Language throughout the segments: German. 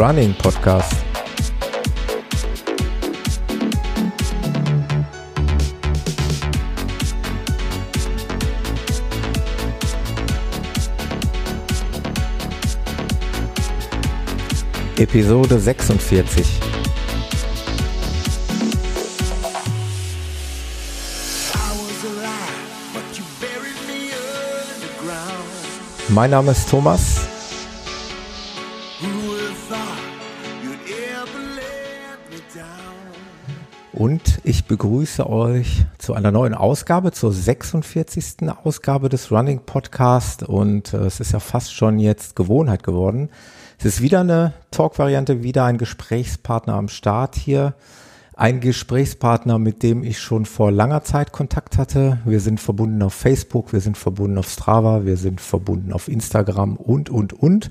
Running Podcast. Episode 46. Mein Name ist Thomas. Begrüße euch zu einer neuen Ausgabe, zur 46. Ausgabe des Running Podcast. Und äh, es ist ja fast schon jetzt Gewohnheit geworden. Es ist wieder eine Talk-Variante, wieder ein Gesprächspartner am Start hier. Ein Gesprächspartner, mit dem ich schon vor langer Zeit Kontakt hatte. Wir sind verbunden auf Facebook, wir sind verbunden auf Strava, wir sind verbunden auf Instagram und, und, und.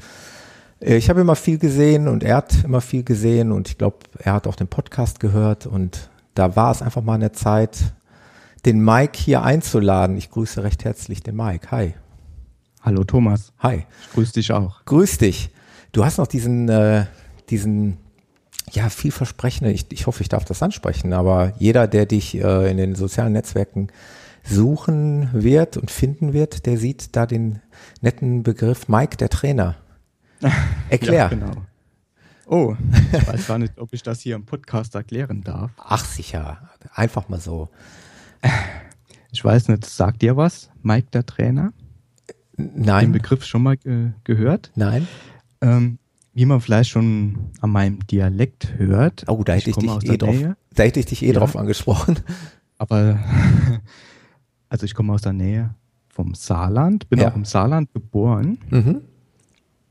Äh, ich habe immer viel gesehen und er hat immer viel gesehen und ich glaube, er hat auch den Podcast gehört und da war es einfach mal eine Zeit, den Mike hier einzuladen. Ich grüße recht herzlich den Mike. Hi. Hallo Thomas. Hi. Ich grüße dich auch. Grüß dich. Du hast noch diesen, äh, diesen ja, vielversprechende, ich, ich hoffe, ich darf das ansprechen, aber jeder, der dich äh, in den sozialen Netzwerken suchen wird und finden wird, der sieht da den netten Begriff Mike, der Trainer. Erklär. ja, genau. Oh, ich weiß gar nicht, ob ich das hier im Podcast erklären darf. Ach sicher, einfach mal so. Ich weiß nicht, sagt dir was, Mike, der Trainer? Nein. Den Begriff schon mal äh, gehört? Nein. Ähm, wie man vielleicht schon an meinem Dialekt hört. Oh, da hätte ich, ich dich eh drauf, da hätte ich dich eh ja. drauf angesprochen. Aber, also ich komme aus der Nähe vom Saarland, bin ja. auch im Saarland geboren. Mhm.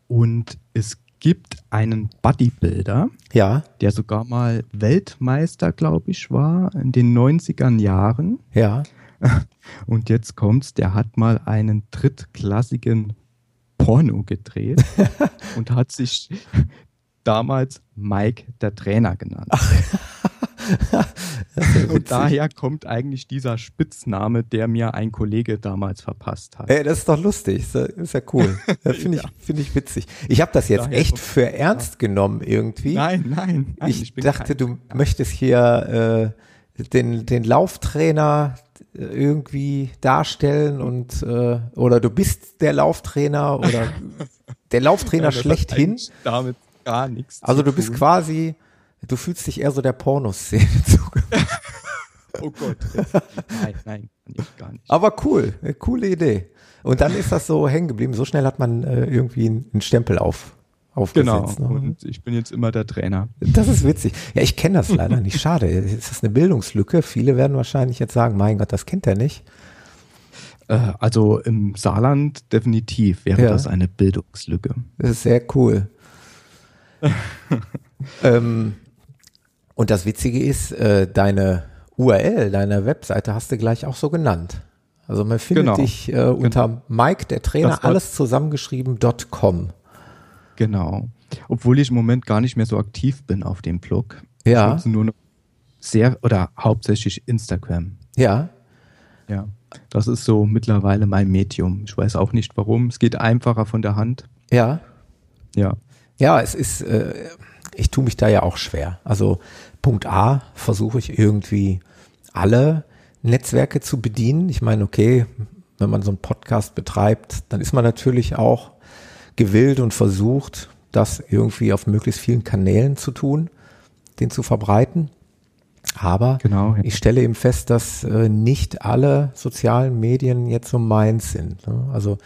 Und es gibt einen Bodybuilder, ja. der sogar mal Weltmeister, glaube ich, war in den 90er Jahren. Ja. Und jetzt kommt's, der hat mal einen drittklassigen Porno gedreht und hat sich damals Mike der Trainer genannt. Und daher kommt eigentlich dieser Spitzname, der mir ein Kollege damals verpasst hat. Ey, das ist doch lustig, ist ja cool. Finde ich, ja. Find ich witzig. Ich habe das jetzt daher echt für ernst genommen irgendwie. Nein, nein. nein ich, ich dachte, du möchtest hier äh, den, den Lauftrainer irgendwie darstellen und äh, oder du bist der Lauftrainer oder der Lauftrainer ja, schlechthin. Damit gar nichts. Also du bist quasi, du fühlst dich eher so der Pornoszene zugewandt. oh Gott. Nein, nein, gar nicht. Aber cool, coole Idee. Und dann ist das so hängen geblieben. So schnell hat man äh, irgendwie einen Stempel auf aufgesetzt. Genau. Ne? Und ich bin jetzt immer der Trainer. Das ist witzig. Ja, ich kenne das leider nicht. Schade. Ist das eine Bildungslücke? Viele werden wahrscheinlich jetzt sagen, mein Gott, das kennt er nicht. Äh, also im Saarland definitiv wäre ja. das eine Bildungslücke. Das ist sehr cool. ähm, und das Witzige ist, äh, deine URL, deine Webseite hast du gleich auch so genannt. Also man findet genau. dich äh, unter genau. Mike, der Trainer, alles zusammengeschrieben.com. Genau. Obwohl ich im Moment gar nicht mehr so aktiv bin auf dem Blog. Ja. Ich nur noch sehr oder hauptsächlich Instagram. Ja. Ja. Das ist so mittlerweile mein Medium. Ich weiß auch nicht warum. Es geht einfacher von der Hand. Ja. Ja. Ja, es ist, äh, ich tue mich da ja auch schwer. Also Punkt A versuche ich irgendwie alle Netzwerke zu bedienen. Ich meine, okay, wenn man so einen Podcast betreibt, dann ist man natürlich auch gewillt und versucht, das irgendwie auf möglichst vielen Kanälen zu tun, den zu verbreiten. Aber genau, ja. ich stelle eben fest, dass äh, nicht alle sozialen Medien jetzt so meins sind. Ne? Also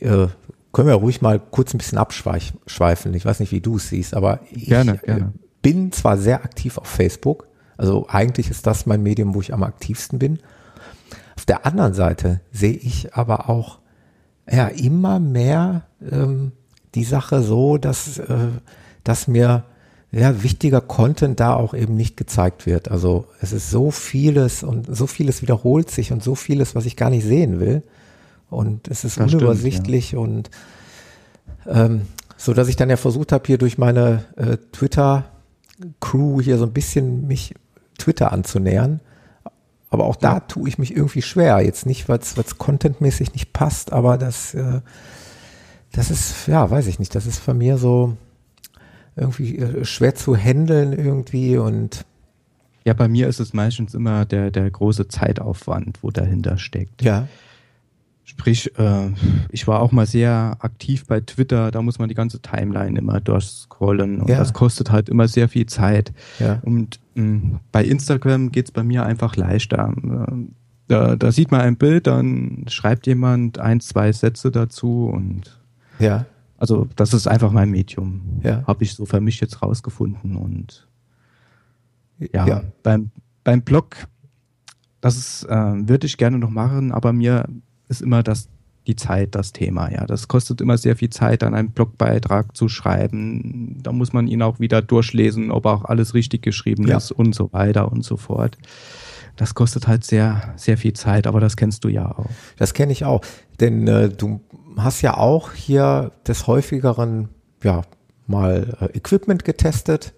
äh, können wir ruhig mal kurz ein bisschen abschweifen. Ich weiß nicht, wie du es siehst, aber ich gerne, äh, gerne. bin zwar sehr aktiv auf Facebook, also eigentlich ist das mein Medium, wo ich am aktivsten bin. Auf der anderen Seite sehe ich aber auch ja immer mehr ähm, die Sache so, dass, äh, dass mir ja, wichtiger Content da auch eben nicht gezeigt wird. Also es ist so vieles und so vieles wiederholt sich und so vieles, was ich gar nicht sehen will. Und es ist das unübersichtlich stimmt, ja. und ähm, so, dass ich dann ja versucht habe, hier durch meine äh, Twitter-Crew hier so ein bisschen mich Twitter anzunähern. Aber auch da tue ich mich irgendwie schwer. Jetzt nicht, weil es contentmäßig nicht passt, aber das, äh, das ist, ja, weiß ich nicht, das ist bei mir so, irgendwie äh, schwer zu handeln irgendwie und ja, bei mir ist es meistens immer der, der große Zeitaufwand, wo dahinter steckt. Ja. Sprich, äh, ich war auch mal sehr aktiv bei Twitter, da muss man die ganze Timeline immer durchscrollen und ja. das kostet halt immer sehr viel Zeit. Ja. Und mh, mm, bei Instagram geht's bei mir einfach leichter. Äh, da, da sieht man ein Bild, dann schreibt jemand ein, zwei Sätze dazu und ja. Also das ist einfach mein Medium. Ja. Habe ich so für mich jetzt rausgefunden und ja, ja. beim beim Blog, das ist, äh, würde ich gerne noch machen, aber mir ist immer das die Zeit das Thema. Ja, das kostet immer sehr viel Zeit, dann einen Blogbeitrag zu schreiben. Da muss man ihn auch wieder durchlesen, ob auch alles richtig geschrieben ja. ist und so weiter und so fort. Das kostet halt sehr, sehr viel Zeit, aber das kennst du ja auch. Das kenne ich auch, denn äh, du hast ja auch hier des häufigeren, ja, mal äh, Equipment getestet.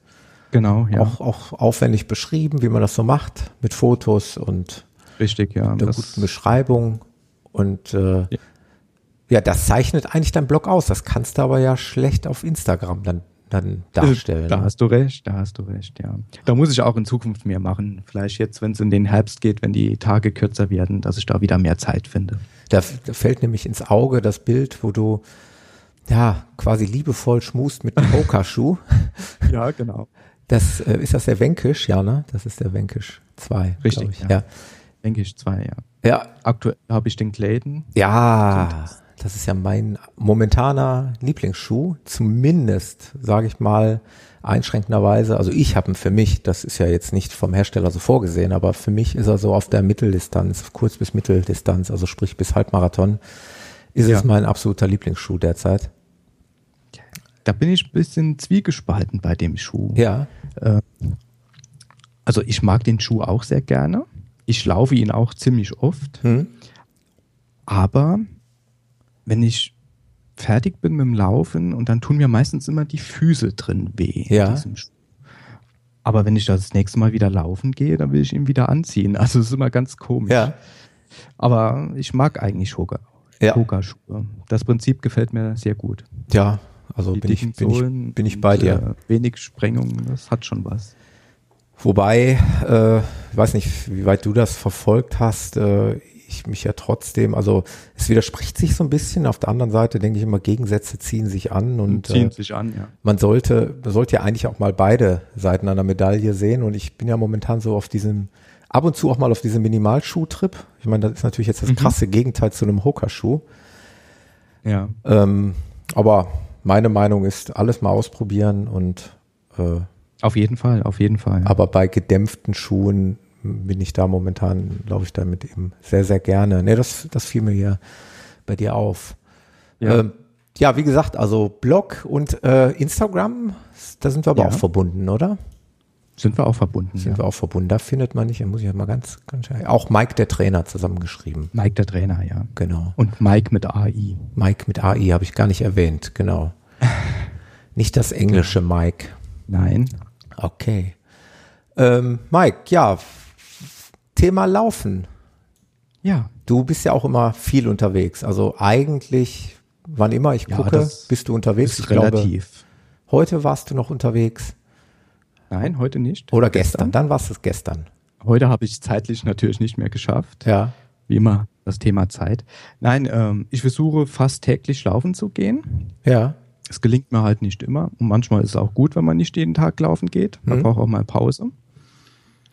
Genau, ja. Auch, auch aufwendig beschrieben, wie man das so macht, mit Fotos und Richtig, ja. der guten Beschreibung. Und äh, ja. ja. das zeichnet eigentlich dein Blog aus. Das kannst du aber ja schlecht auf Instagram dann, dann darstellen. Da ne? hast du recht, da hast du recht, ja. Da muss ich auch in Zukunft mehr machen. Vielleicht jetzt, wenn es in den Herbst geht, wenn die Tage kürzer werden, dass ich da wieder mehr Zeit finde. Da, da fällt nämlich ins Auge das Bild, wo du ja quasi liebevoll schmust mit dem Pokerschuh. ja, genau. Das äh, ist das der Wenkisch, ja, ne? Das ist der Wenkisch 2. Richtig, ich. ja. ja. Wenkisch 2, ja. Ja. Aktuell habe ich den Clayton. Ja, das ist ja mein momentaner Lieblingsschuh. Zumindest, sage ich mal, einschränkenderweise. Also ich habe ihn für mich, das ist ja jetzt nicht vom Hersteller so vorgesehen, aber für mich ist er so auf der Mitteldistanz, kurz bis Mitteldistanz, also sprich bis Halbmarathon, ist ja. es mein absoluter Lieblingsschuh derzeit. Da bin ich ein bisschen zwiegespalten bei dem Schuh. Ja. Äh, also ich mag den Schuh auch sehr gerne. Ich laufe ihn auch ziemlich oft. Hm. Aber wenn ich fertig bin mit dem Laufen und dann tun mir meistens immer die Füße drin weh. Ja. Aber wenn ich das nächste Mal wieder laufen gehe, dann will ich ihn wieder anziehen. Also es ist immer ganz komisch. Ja. Aber ich mag eigentlich Hoka. Ja. Hoka-Schuhe. Das Prinzip gefällt mir sehr gut. Ja, also bin ich, bin, ich, bin ich bei dir. Äh, wenig Sprengung, das hat schon was. Wobei, äh, ich weiß nicht, wie weit du das verfolgt hast. Äh, ich mich ja trotzdem, also es widerspricht sich so ein bisschen. Auf der anderen Seite denke ich immer, Gegensätze ziehen sich an und ziehen äh, sich an, ja. Man sollte, man sollte ja eigentlich auch mal beide Seiten einer Medaille sehen. Und ich bin ja momentan so auf diesem, ab und zu auch mal auf diesem Minimalschuh-Trip. Ich meine, das ist natürlich jetzt das mhm. krasse Gegenteil zu einem Hoka-Schuh. Ja. Ähm, aber meine Meinung ist, alles mal ausprobieren und äh, auf jeden Fall, auf jeden Fall. Aber bei gedämpften Schuhen bin ich da momentan, glaube ich, damit eben sehr, sehr gerne. Ne, das, das fiel mir hier bei dir auf. Ja. Ähm, ja, wie gesagt, also Blog und äh, Instagram, da sind wir aber ja. auch verbunden, oder? Sind wir auch verbunden. Sind ja. wir auch verbunden. Da findet man nicht, muss ich mal ganz, ganz auch Mike der Trainer zusammengeschrieben. Mike der Trainer, ja. Genau. Und Mike mit AI. Mike mit AI habe ich gar nicht erwähnt, genau. nicht das englische Mike. Nein. Okay. Ähm, Mike, ja, Thema Laufen. Ja. Du bist ja auch immer viel unterwegs. Also eigentlich, wann immer ich gucke, ja, bist du unterwegs. ich relativ. Glaube, heute warst du noch unterwegs. Nein, heute nicht. Oder gestern. gestern. Dann warst es gestern. Heute habe ich zeitlich natürlich nicht mehr geschafft. Ja. Wie immer das Thema Zeit. Nein, ähm, ich versuche fast täglich laufen zu gehen. Ja. Es gelingt mir halt nicht immer. Und manchmal ist es auch gut, wenn man nicht jeden Tag laufen geht. Man mhm. braucht auch mal Pause.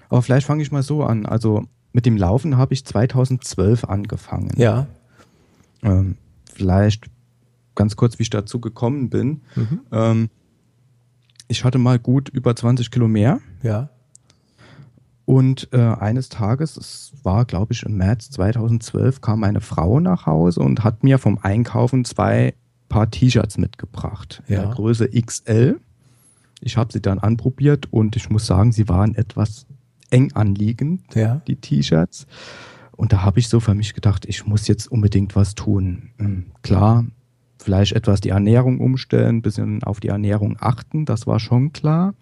Aber vielleicht fange ich mal so an. Also mit dem Laufen habe ich 2012 angefangen. Ja. Ähm, vielleicht ganz kurz, wie ich dazu gekommen bin. Mhm. Ähm, ich hatte mal gut über 20 Kilo mehr. Ja. Und äh, eines Tages, es war glaube ich im März 2012, kam meine Frau nach Hause und hat mir vom Einkaufen zwei Paar T-Shirts mitgebracht. Ja. Der Größe XL. Ich habe sie dann anprobiert und ich muss sagen, sie waren etwas eng anliegend, ja. die T-Shirts. Und da habe ich so für mich gedacht, ich muss jetzt unbedingt was tun. Ähm, klar, vielleicht etwas die Ernährung umstellen, bisschen auf die Ernährung achten, das war schon klar.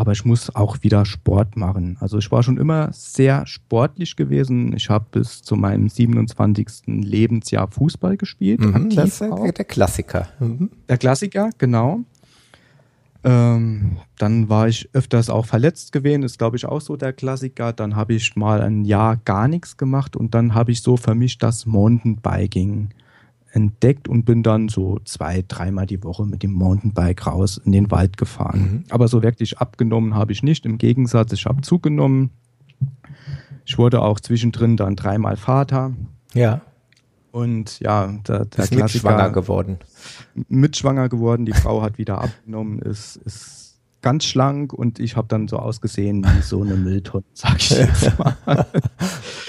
Aber ich muss auch wieder Sport machen. Also ich war schon immer sehr sportlich gewesen. Ich habe bis zu meinem 27. Lebensjahr Fußball gespielt. Mhm, das ist auch. der Klassiker. Mhm. Der Klassiker, genau. Ähm, dann war ich öfters auch verletzt gewesen, ist glaube ich auch so der Klassiker. Dann habe ich mal ein Jahr gar nichts gemacht und dann habe ich so für mich das Mountainbiking entdeckt und bin dann so zwei, dreimal die Woche mit dem Mountainbike raus in den Wald gefahren. Mhm. Aber so wirklich abgenommen habe ich nicht. Im Gegensatz, ich habe zugenommen. Ich wurde auch zwischendrin dann dreimal Vater. Ja. Und ja, der, der ist mitschwanger geworden. Mitschwanger geworden. Die Frau hat wieder abgenommen, ist, ist ganz schlank und ich habe dann so ausgesehen wie so eine Mülltonne, sag ich jetzt mal.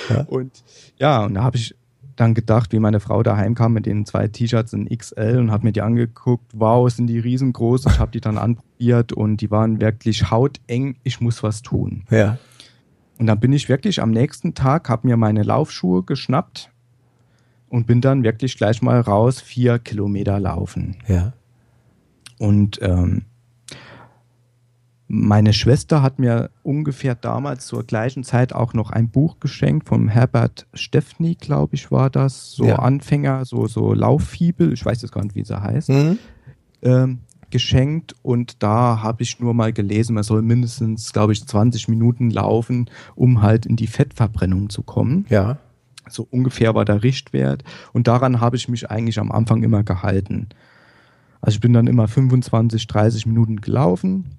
ja. Und ja, und da habe ich dann gedacht, wie meine Frau daheim kam mit den zwei T-Shirts in XL und habe mir die angeguckt. Wow, sind die riesengroß. Ich habe die dann anprobiert und die waren wirklich hauteng. Ich muss was tun. Ja. Und dann bin ich wirklich am nächsten Tag, habe mir meine Laufschuhe geschnappt und bin dann wirklich gleich mal raus, vier Kilometer laufen. Ja. Und ähm, meine Schwester hat mir ungefähr damals zur gleichen Zeit auch noch ein Buch geschenkt vom Herbert Steffny, glaube ich, war das. So ja. Anfänger, so, so Lauffibel, ich weiß jetzt gar nicht, wie sie heißt. Mhm. Ähm, geschenkt und da habe ich nur mal gelesen, man soll mindestens, glaube ich, 20 Minuten laufen, um halt in die Fettverbrennung zu kommen. Ja. So ungefähr war der Richtwert und daran habe ich mich eigentlich am Anfang immer gehalten. Also ich bin dann immer 25, 30 Minuten gelaufen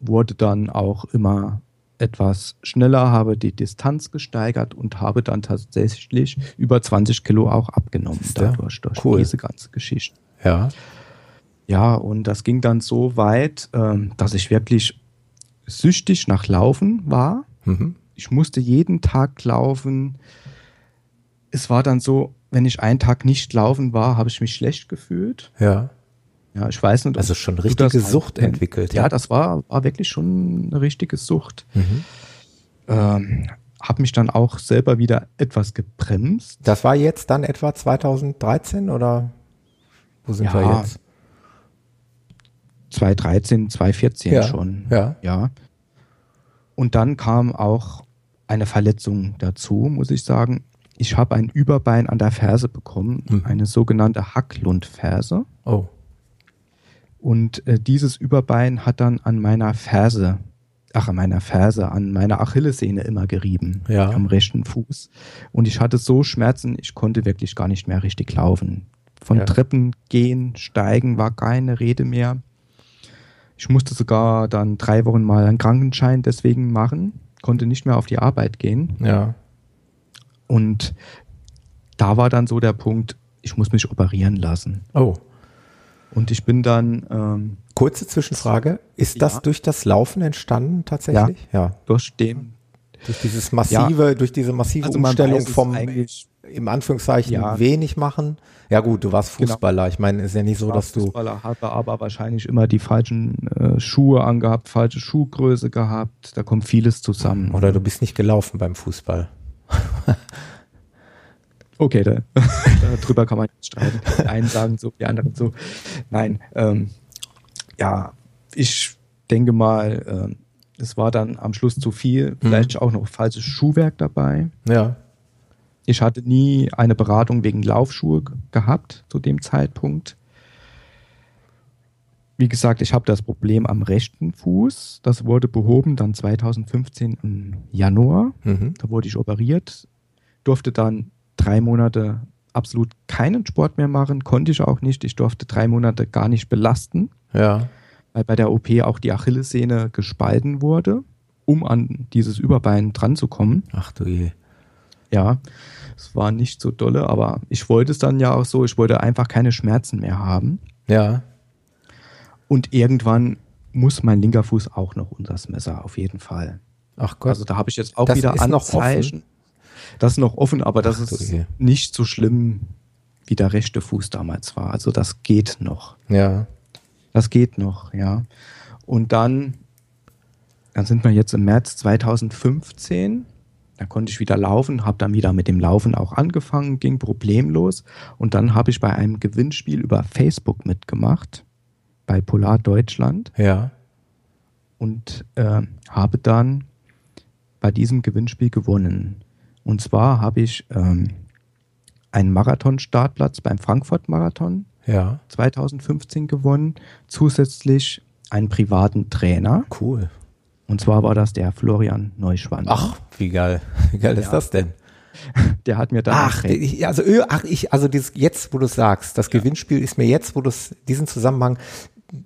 wurde dann auch immer etwas schneller, habe die Distanz gesteigert und habe dann tatsächlich über 20 Kilo auch abgenommen dadurch, durch cool. diese ganze Geschichte. Ja. Ja, und das ging dann so weit, ähm, dass ich wirklich süchtig nach Laufen war. Mhm. Ich musste jeden Tag laufen. Es war dann so, wenn ich einen Tag nicht laufen war, habe ich mich schlecht gefühlt. Ja. Ja, ich weiß nicht. Also schon richtige Sucht entwickelt. Ja, ja, das war, war wirklich schon eine richtige Sucht. Mhm. Ähm, habe mich dann auch selber wieder etwas gebremst. Das war jetzt dann etwa 2013 oder wo sind ja, wir jetzt? 2013, 2014 ja, schon. Ja. ja. Und dann kam auch eine Verletzung dazu, muss ich sagen. Ich habe ein Überbein an der Ferse bekommen, mhm. eine sogenannte Hacklundferse. Oh. Und äh, dieses Überbein hat dann an meiner Ferse, ach, an meiner Ferse, an meiner Achillessehne immer gerieben. Ja. Am rechten Fuß. Und ich hatte so Schmerzen, ich konnte wirklich gar nicht mehr richtig laufen. Von ja. Treppen gehen, steigen war keine Rede mehr. Ich musste sogar dann drei Wochen mal einen Krankenschein deswegen machen, konnte nicht mehr auf die Arbeit gehen. Ja. Und da war dann so der Punkt, ich muss mich operieren lassen. Oh. Und ich bin dann. Ähm, Kurze Zwischenfrage: Ist ja. das durch das Laufen entstanden tatsächlich? Ja. ja. Durch den. Durch dieses massive, ja. durch diese massive also Umstellung vom im Anführungszeichen wenig machen. Ja gut, du warst genau. Fußballer. Genau. Ich meine, ist ja nicht so, dass du Fußballer hatte aber wahrscheinlich immer die falschen äh, Schuhe angehabt, falsche Schuhgröße gehabt. Da kommt vieles zusammen. Oder du bist nicht gelaufen beim Fußball. Okay, da, darüber kann man streiten. Die einen sagen so, die anderen so. Nein, ähm, ja, ich denke mal, äh, es war dann am Schluss zu viel. Vielleicht mhm. auch noch falsches Schuhwerk dabei. Ja. Ich hatte nie eine Beratung wegen Laufschuhe gehabt zu dem Zeitpunkt. Wie gesagt, ich habe das Problem am rechten Fuß. Das wurde behoben dann 2015 im Januar. Mhm. Da wurde ich operiert, durfte dann drei Monate absolut keinen Sport mehr machen, konnte ich auch nicht. Ich durfte drei Monate gar nicht belasten. Ja. Weil bei der OP auch die Achillessehne gespalten wurde, um an dieses Überbein dran zu kommen. Ach du je. Ja, es war nicht so dolle, aber ich wollte es dann ja auch so, ich wollte einfach keine Schmerzen mehr haben. Ja. Und irgendwann muss mein linker Fuß auch noch unter das Messer, auf jeden Fall. Ach Gott. Also da habe ich jetzt auch das wieder Anzeichen. Das ist noch offen, aber das Ach, ist nicht so schlimm, wie der rechte Fuß damals war. Also das geht noch. Ja. Das geht noch, ja. Und dann, dann sind wir jetzt im März 2015. Da konnte ich wieder laufen, habe dann wieder mit dem Laufen auch angefangen, ging problemlos. Und dann habe ich bei einem Gewinnspiel über Facebook mitgemacht, bei Polar Deutschland. Ja. Und äh, habe dann bei diesem Gewinnspiel gewonnen. Und zwar habe ich ähm, einen Marathon-Startplatz beim Frankfurt-Marathon ja. 2015 gewonnen, zusätzlich einen privaten Trainer. Cool. Und zwar war das der Florian Neuschwander. Ach, wie geil. Wie geil ja. ist das denn? Der hat mir da. Ach, ich, also, ach, ich, also dieses, jetzt, wo du sagst, das ja. Gewinnspiel ist mir jetzt, wo du diesen Zusammenhang,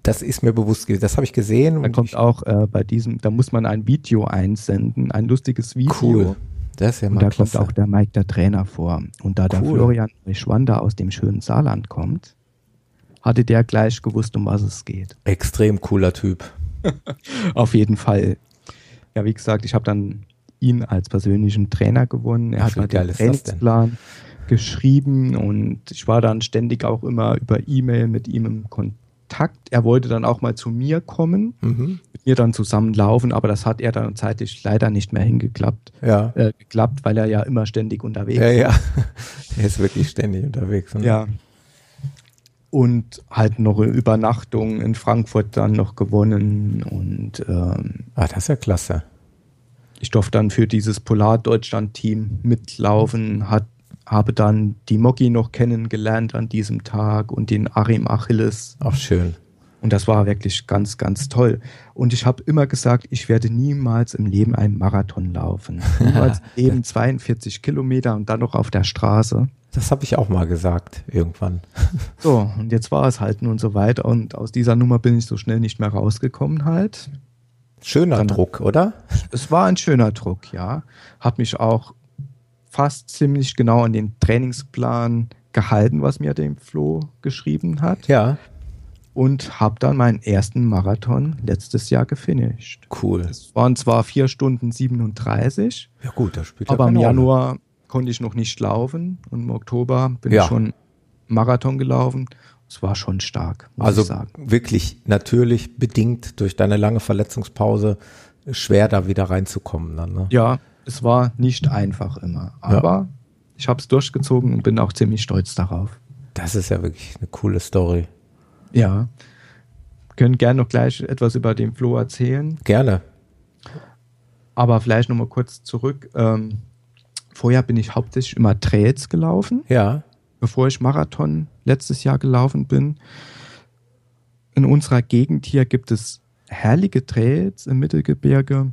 das ist mir bewusst gewesen. Das habe ich gesehen. Da kommt ich, auch äh, bei diesem, da muss man ein Video einsenden, ein lustiges Video. Cool. Das ist ja mal Und da klasse. kommt auch der Mike, der Trainer, vor. Und da cool. der Florian Schwander aus dem schönen Saarland kommt, hatte der gleich gewusst, um was es geht. Extrem cooler Typ. Auf jeden Fall. Ja, wie gesagt, ich habe dann ihn als persönlichen Trainer gewonnen. Er hat halt den Trainingsplan geschrieben und ich war dann ständig auch immer über E-Mail mit ihm im Kontakt. Er wollte dann auch mal zu mir kommen, mhm. Mir dann zusammen laufen, aber das hat er dann zeitlich leider nicht mehr hingeklappt. Ja. Äh, geklappt, weil er ja immer ständig unterwegs ist. Ja, ja. er ist wirklich ständig unterwegs. Ne? Ja. Und halt noch eine Übernachtung in Frankfurt dann noch gewonnen und ähm, Ah, das ist ja klasse ich durfte dann für dieses Polar-Deutschland-Team mitlaufen, hat, habe dann die Moggi noch kennengelernt an diesem Tag und den Arim Achilles. Ach, schön. Und das war wirklich ganz, ganz toll. Und ich habe immer gesagt, ich werde niemals im Leben einen Marathon laufen. Niemals eben 42 Kilometer und dann noch auf der Straße. Das habe ich auch mal gesagt, irgendwann. So, und jetzt war es halt nun so weit. Und aus dieser Nummer bin ich so schnell nicht mehr rausgekommen halt. Schöner Dann, Druck, oder? Es war ein schöner Druck, ja. Hat mich auch fast ziemlich genau an den Trainingsplan gehalten, was mir dem Flo geschrieben hat. Ja. Und habe dann meinen ersten Marathon letztes Jahr gefinisht. Cool. Es waren zwar vier Stunden 37. Ja gut, das spielt Aber ja im Januar konnte ich noch nicht laufen und im Oktober bin ja. ich schon Marathon gelaufen es war schon stark. also wirklich natürlich bedingt durch deine lange Verletzungspause schwer da wieder reinzukommen dann. Ne? Ja, es war nicht einfach immer, aber ja. ich habe es durchgezogen und bin auch ziemlich stolz darauf. Das ist ja wirklich eine coole Story. Ja, können gerne noch gleich etwas über den Flo erzählen. Gerne. Aber vielleicht noch mal kurz zurück. Ähm, vorher bin ich hauptsächlich immer Trails gelaufen. Ja bevor ich Marathon letztes Jahr gelaufen bin. In unserer Gegend hier gibt es herrliche Trails im Mittelgebirge.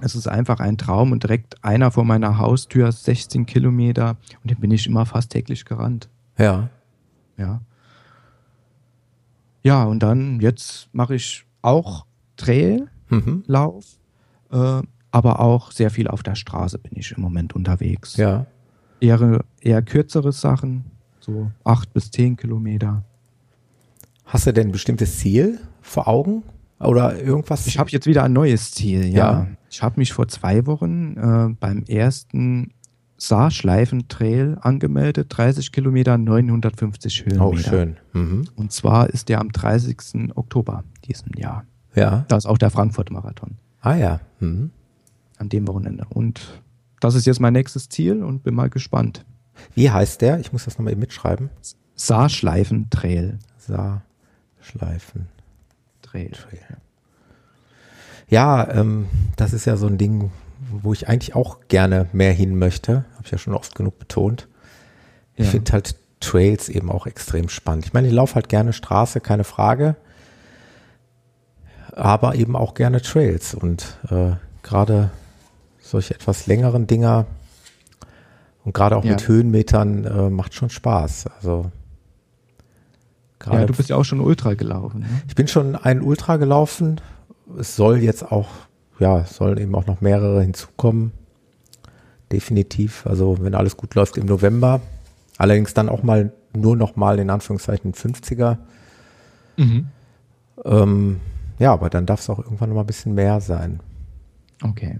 Es ist einfach ein Traum und direkt einer vor meiner Haustür, 16 Kilometer und den bin ich immer fast täglich gerannt. Ja. Ja. Ja, und dann jetzt mache ich auch Traillauf, mhm. äh, aber auch sehr viel auf der Straße bin ich im Moment unterwegs. Ja eher, eher kürzere Sachen, so acht bis zehn Kilometer. Hast du denn ein bestimmtes Ziel vor Augen? Oder irgendwas? Ich habe jetzt wieder ein neues Ziel, ja. ja. Ich habe mich vor zwei Wochen äh, beim ersten Saarschleifen-Trail angemeldet, 30 Kilometer, 950 Höhenmeter. Oh, schön. Mhm. Und zwar ist der am 30. Oktober diesen Jahr. Ja. Da ist auch der Frankfurt-Marathon. Ah ja. Mhm. An dem Wochenende. Und das ist jetzt mein nächstes Ziel und bin mal gespannt. Wie heißt der? Ich muss das nochmal eben mitschreiben. Saarschleifen Trail. Saarschleifen Trail. Trail. Ja, ähm, das ist ja so ein Ding, wo ich eigentlich auch gerne mehr hin möchte. Habe ich ja schon oft genug betont. Ich ja. finde halt Trails eben auch extrem spannend. Ich meine, ich laufe halt gerne Straße, keine Frage. Aber eben auch gerne Trails. Und äh, gerade solche etwas längeren Dinger und gerade auch ja. mit Höhenmetern äh, macht schon Spaß. Also ja, du bist ja auch schon Ultra gelaufen. Ne? Ich bin schon ein Ultra gelaufen. Es soll jetzt auch, ja, sollen eben auch noch mehrere hinzukommen. Definitiv. Also wenn alles gut läuft im November. Allerdings dann auch mal nur noch mal in Anführungszeichen 50er. Mhm. Ähm, ja, aber dann darf es auch irgendwann noch mal ein bisschen mehr sein. Okay.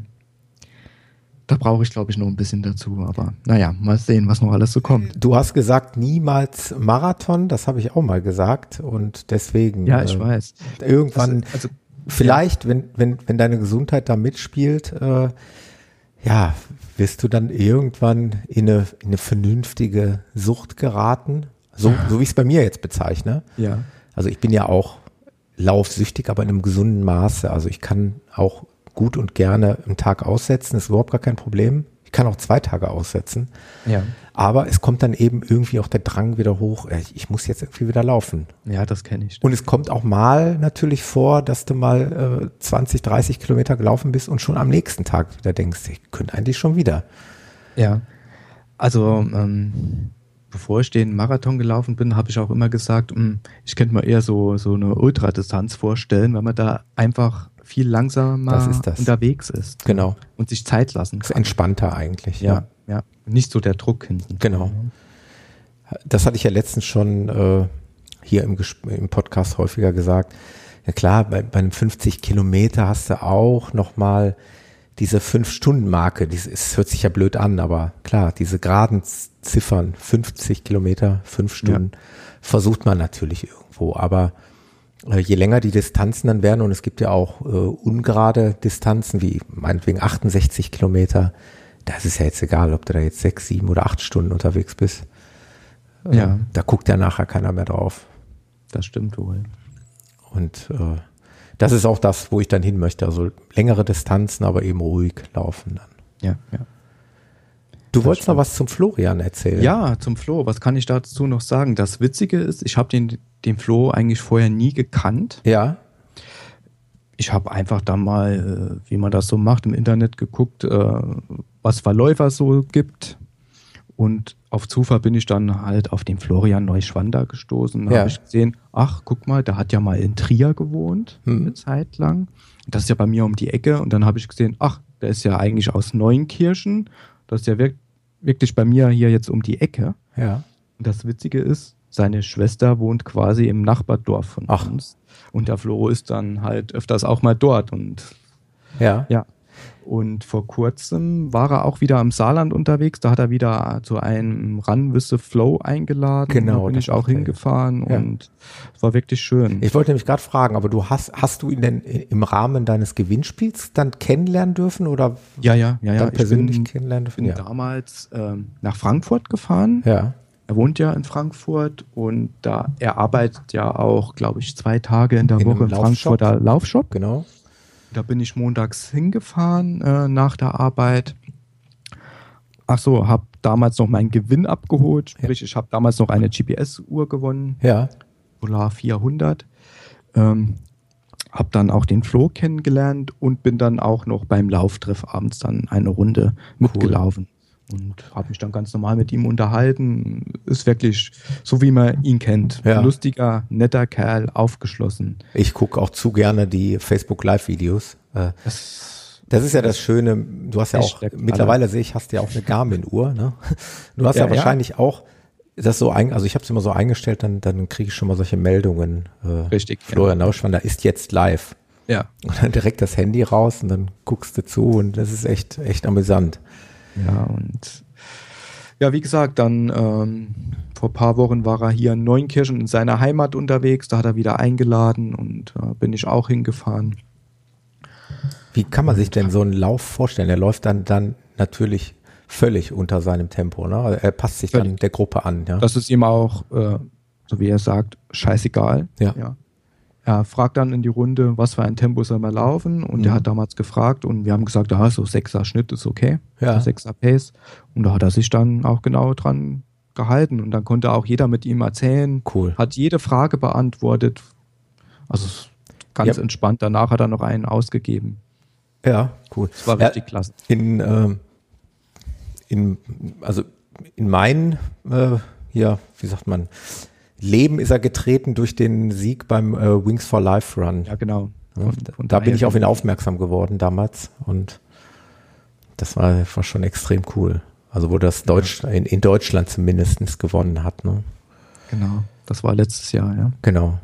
Da brauche ich, glaube ich, noch ein bisschen dazu. Aber naja, mal sehen, was noch alles so kommt. Du hast gesagt, niemals Marathon. Das habe ich auch mal gesagt. Und deswegen. Ja, ich äh, weiß. Irgendwann, also, also vielleicht, ja. wenn, wenn, wenn deine Gesundheit da mitspielt, äh, ja, wirst du dann irgendwann in eine, in eine vernünftige Sucht geraten. So, so wie ich es bei mir jetzt bezeichne. Ja. Also ich bin ja auch laufsüchtig, aber in einem gesunden Maße. Also ich kann auch gut und gerne einen Tag aussetzen, ist überhaupt gar kein Problem. Ich kann auch zwei Tage aussetzen. Ja. Aber es kommt dann eben irgendwie auch der Drang wieder hoch, äh, ich muss jetzt irgendwie wieder laufen. Ja, das kenne ich. Und es kommt auch mal natürlich vor, dass du mal äh, 20, 30 Kilometer gelaufen bist und schon am nächsten Tag wieder denkst, ich könnte eigentlich schon wieder. Ja. Also, ähm, bevor ich den Marathon gelaufen bin, habe ich auch immer gesagt, hm, ich könnte mir eher so, so eine Ultradistanz vorstellen, weil man da einfach viel langsamer ist unterwegs ist. Genau. Und sich Zeit lassen kann. Ist entspannter eigentlich. Ja, ja. Nicht so der Druck hinten. Genau. Das hatte ich ja letztens schon äh, hier im, im Podcast häufiger gesagt. Ja klar, bei, bei einem 50 Kilometer hast du auch nochmal diese Fünf-Stunden-Marke, das hört sich ja blöd an, aber klar, diese geraden Ziffern, 50 Kilometer, fünf Stunden, ja. versucht man natürlich irgendwo, aber äh, je länger die Distanzen dann werden, und es gibt ja auch äh, ungerade Distanzen, wie meinetwegen 68 Kilometer, da ist ja jetzt egal, ob du da jetzt sechs, sieben oder acht Stunden unterwegs bist. Äh, ja. Da guckt ja nachher keiner mehr drauf. Das stimmt wohl. Und äh, das ist auch das, wo ich dann hin möchte. Also längere Distanzen, aber eben ruhig laufen dann. Ja, ja. Du das wolltest stimmt. noch was zum Florian erzählen. Ja, zum Flo. Was kann ich dazu noch sagen? Das Witzige ist, ich habe den, den Flo eigentlich vorher nie gekannt. Ja. Ich habe einfach da mal, äh, wie man das so macht, im Internet geguckt, äh, was Verläufer so gibt. Und auf Zufall bin ich dann halt auf den Florian Neuschwander gestoßen. Da ja. habe ich gesehen, ach, guck mal, der hat ja mal in Trier gewohnt, hm. eine Zeit lang. Das ist ja bei mir um die Ecke. Und dann habe ich gesehen, ach, der ist ja eigentlich aus Neunkirchen. Das ist ja wirklich bei mir hier jetzt um die Ecke. Ja. Und das Witzige ist, seine Schwester wohnt quasi im Nachbardorf von Ach. uns. Und der Flo ist dann halt öfters auch mal dort und ja. Ja. Und vor kurzem war er auch wieder am Saarland unterwegs. Da hat er wieder zu einem Run with the Flow eingeladen. Genau. Da bin ich auch hingefahren ja. und es war wirklich schön. Ich wollte nämlich gerade fragen, aber du hast, hast du ihn denn im Rahmen deines Gewinnspiels dann kennenlernen dürfen oder? Ja, ja, ja, ja. persönlich ich bin, kennenlernen dürfen? bin ja. damals ähm, nach Frankfurt gefahren. Ja. Er wohnt ja in Frankfurt und da er arbeitet ja auch, glaube ich, zwei Tage in der in Woche im Frankfurter Laufshop. Genau. Da bin ich montags hingefahren äh, nach der Arbeit. Ach so, habe damals noch meinen Gewinn abgeholt. Sprich, ja. ich habe damals noch eine GPS-Uhr gewonnen. Ja. Polar 400. Ähm, habe dann auch den Flo kennengelernt und bin dann auch noch beim Lauftreff abends dann eine Runde mitgelaufen. Und habe mich dann ganz normal mit ihm unterhalten. Ist wirklich so, wie man ihn kennt. Ja. Lustiger, netter Kerl, aufgeschlossen. Ich gucke auch zu gerne die Facebook Live-Videos. Äh, das, das, ist ja das Schöne. Du hast ja auch, mittlerweile sehe ich, hast du ja auch eine Garmin-Uhr. Ne? Du hast ja, ja wahrscheinlich ja. auch das so ein, also ich habe es immer so eingestellt, dann, dann kriege ich schon mal solche Meldungen. Äh, Richtig. Florian ja. Nauschwander ist jetzt live. Ja. Und dann direkt das Handy raus und dann guckst du zu und das ist echt, echt amüsant. Ja, und ja, wie gesagt, dann ähm, vor ein paar Wochen war er hier in Neunkirchen in seiner Heimat unterwegs, da hat er wieder eingeladen und äh, bin ich auch hingefahren. Wie kann man sich denn so einen Lauf vorstellen? Er läuft dann, dann natürlich völlig unter seinem Tempo. Ne? Also er passt sich völlig. dann der Gruppe an. Ja? Das ist ihm auch, äh, so wie er sagt, scheißegal. Ja. ja. Er fragt dann in die Runde, was für ein Tempo soll man laufen? Und mhm. er hat damals gefragt und wir haben gesagt, ah, so sechser Schnitt ist okay. Ja. Sechser Pace. Und da hat er sich dann auch genau dran gehalten. Und dann konnte auch jeder mit ihm erzählen. Cool. Hat jede Frage beantwortet. Also ganz ja. entspannt. Danach hat er noch einen ausgegeben. Ja, cool. Das war richtig ja, klasse. In, ähm, in, also in mein, äh, ja, wie sagt man, Leben ist er getreten durch den Sieg beim äh, Wings for Life Run. Ja, genau. Von da bin ich auf ihn aufmerksam geworden damals und das war, war schon extrem cool. Also wo das Deutsch, in, in Deutschland zumindest gewonnen hat. Ne? Genau, das war letztes Jahr, ja. Genau.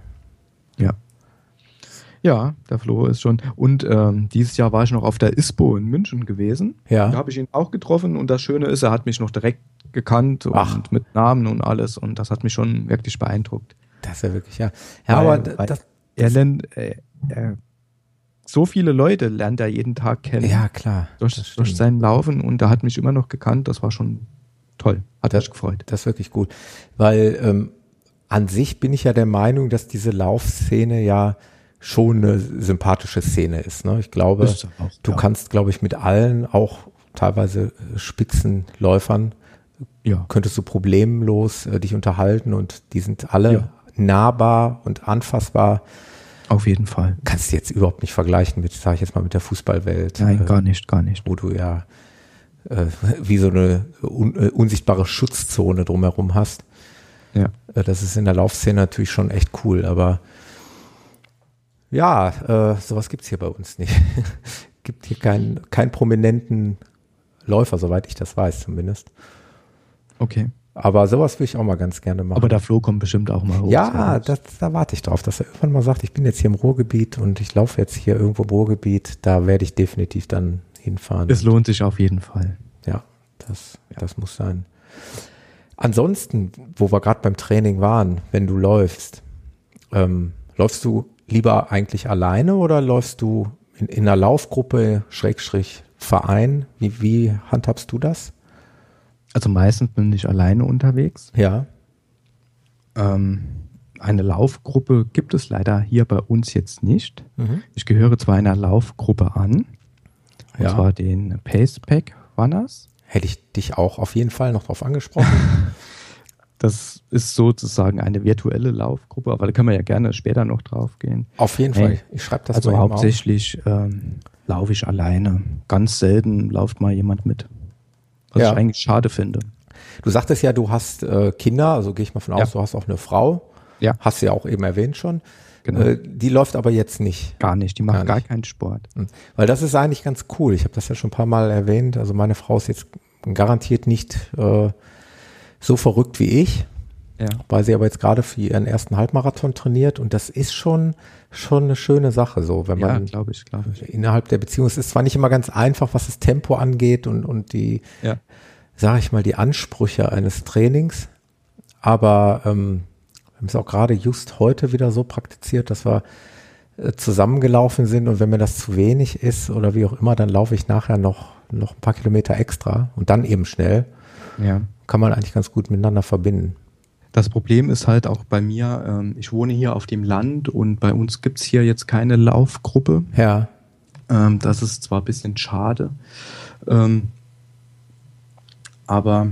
Ja. Der Flo ist schon. Und ähm, dieses Jahr war ich noch auf der ISPO in München gewesen. Ja. Da habe ich ihn auch getroffen und das Schöne ist, er hat mich noch direkt gekannt Ach. und mit Namen und alles und das hat mich schon wirklich beeindruckt. Das ist ja wirklich, ja. Ja, weil, aber das, er lernt, äh, er, so viele Leute lernt er jeden Tag kennen. Ja, klar. Durch, durch sein Laufen und er hat mich immer noch gekannt. Das war schon toll. Hat das, mich gefreut. Das ist wirklich gut. Weil ähm, an sich bin ich ja der Meinung, dass diese Laufszene ja schon eine sympathische Szene ist. Ne? Ich glaube, auch, du ja. kannst, glaube ich, mit allen auch teilweise äh, Spitzenläufern ja. könntest du problemlos äh, dich unterhalten und die sind alle ja. nahbar und anfassbar. Auf jeden Fall. Kannst du jetzt überhaupt nicht vergleichen mit, sage ich jetzt mal, mit der Fußballwelt. Nein, äh, gar nicht, gar nicht. Wo du ja äh, wie so eine un, äh, unsichtbare Schutzzone drumherum hast. Ja. Äh, das ist in der Laufszene natürlich schon echt cool, aber ja, äh, sowas gibt's hier bei uns nicht. gibt hier keinen keinen prominenten Läufer, soweit ich das weiß zumindest. Okay. Aber sowas würde ich auch mal ganz gerne machen. Aber der Flo kommt bestimmt auch mal hoch. Ja, das, da warte ich drauf, dass er irgendwann mal sagt, ich bin jetzt hier im Ruhrgebiet und ich laufe jetzt hier irgendwo im Ruhrgebiet. Da werde ich definitiv dann hinfahren. Es lohnt sich auf jeden Fall. Ja, das, ja. das muss sein. Ansonsten, wo wir gerade beim Training waren, wenn du läufst, ähm, läufst du lieber eigentlich alleine oder läufst du in, in einer Laufgruppe, Schrägstrich Verein? Wie, wie handhabst du das? Also meistens bin ich alleine unterwegs. Ja. Ähm, eine Laufgruppe gibt es leider hier bei uns jetzt nicht. Mhm. Ich gehöre zwar einer Laufgruppe an, und ja. zwar den Pacepack Runners. Hätte ich dich auch auf jeden Fall noch drauf angesprochen. das ist sozusagen eine virtuelle Laufgruppe, aber da können wir ja gerne später noch drauf gehen. Auf jeden hey, Fall. Ich schreibe das Also hauptsächlich ähm, laufe ich alleine. Ganz selten läuft mal jemand mit. Was ja. ich eigentlich schade finde. Du sagtest ja, du hast äh, Kinder, also gehe ich mal von aus, ja. du hast auch eine Frau. Ja. Hast du ja auch eben erwähnt schon. Genau. Äh, die läuft aber jetzt nicht. Gar nicht, die macht gar, gar keinen Sport. Hm. Weil das ist eigentlich ganz cool. Ich habe das ja schon ein paar Mal erwähnt. Also meine Frau ist jetzt garantiert nicht äh, so verrückt wie ich. Ja. Weil sie aber jetzt gerade für ihren ersten Halbmarathon trainiert und das ist schon schon eine schöne Sache so, wenn man ja, glaube ich, glaube ich. innerhalb der Beziehung es ist zwar nicht immer ganz einfach, was das Tempo angeht und und die ja. sage ich mal die Ansprüche eines Trainings, aber ähm, wir haben es auch gerade just heute wieder so praktiziert, dass wir äh, zusammengelaufen sind und wenn mir das zu wenig ist oder wie auch immer, dann laufe ich nachher noch noch ein paar Kilometer extra und dann eben schnell. Ja. Kann man eigentlich ganz gut miteinander verbinden. Das Problem ist halt auch bei mir, ähm, ich wohne hier auf dem Land und bei uns gibt es hier jetzt keine Laufgruppe. Ja. Ähm, das ist zwar ein bisschen schade, ähm, aber.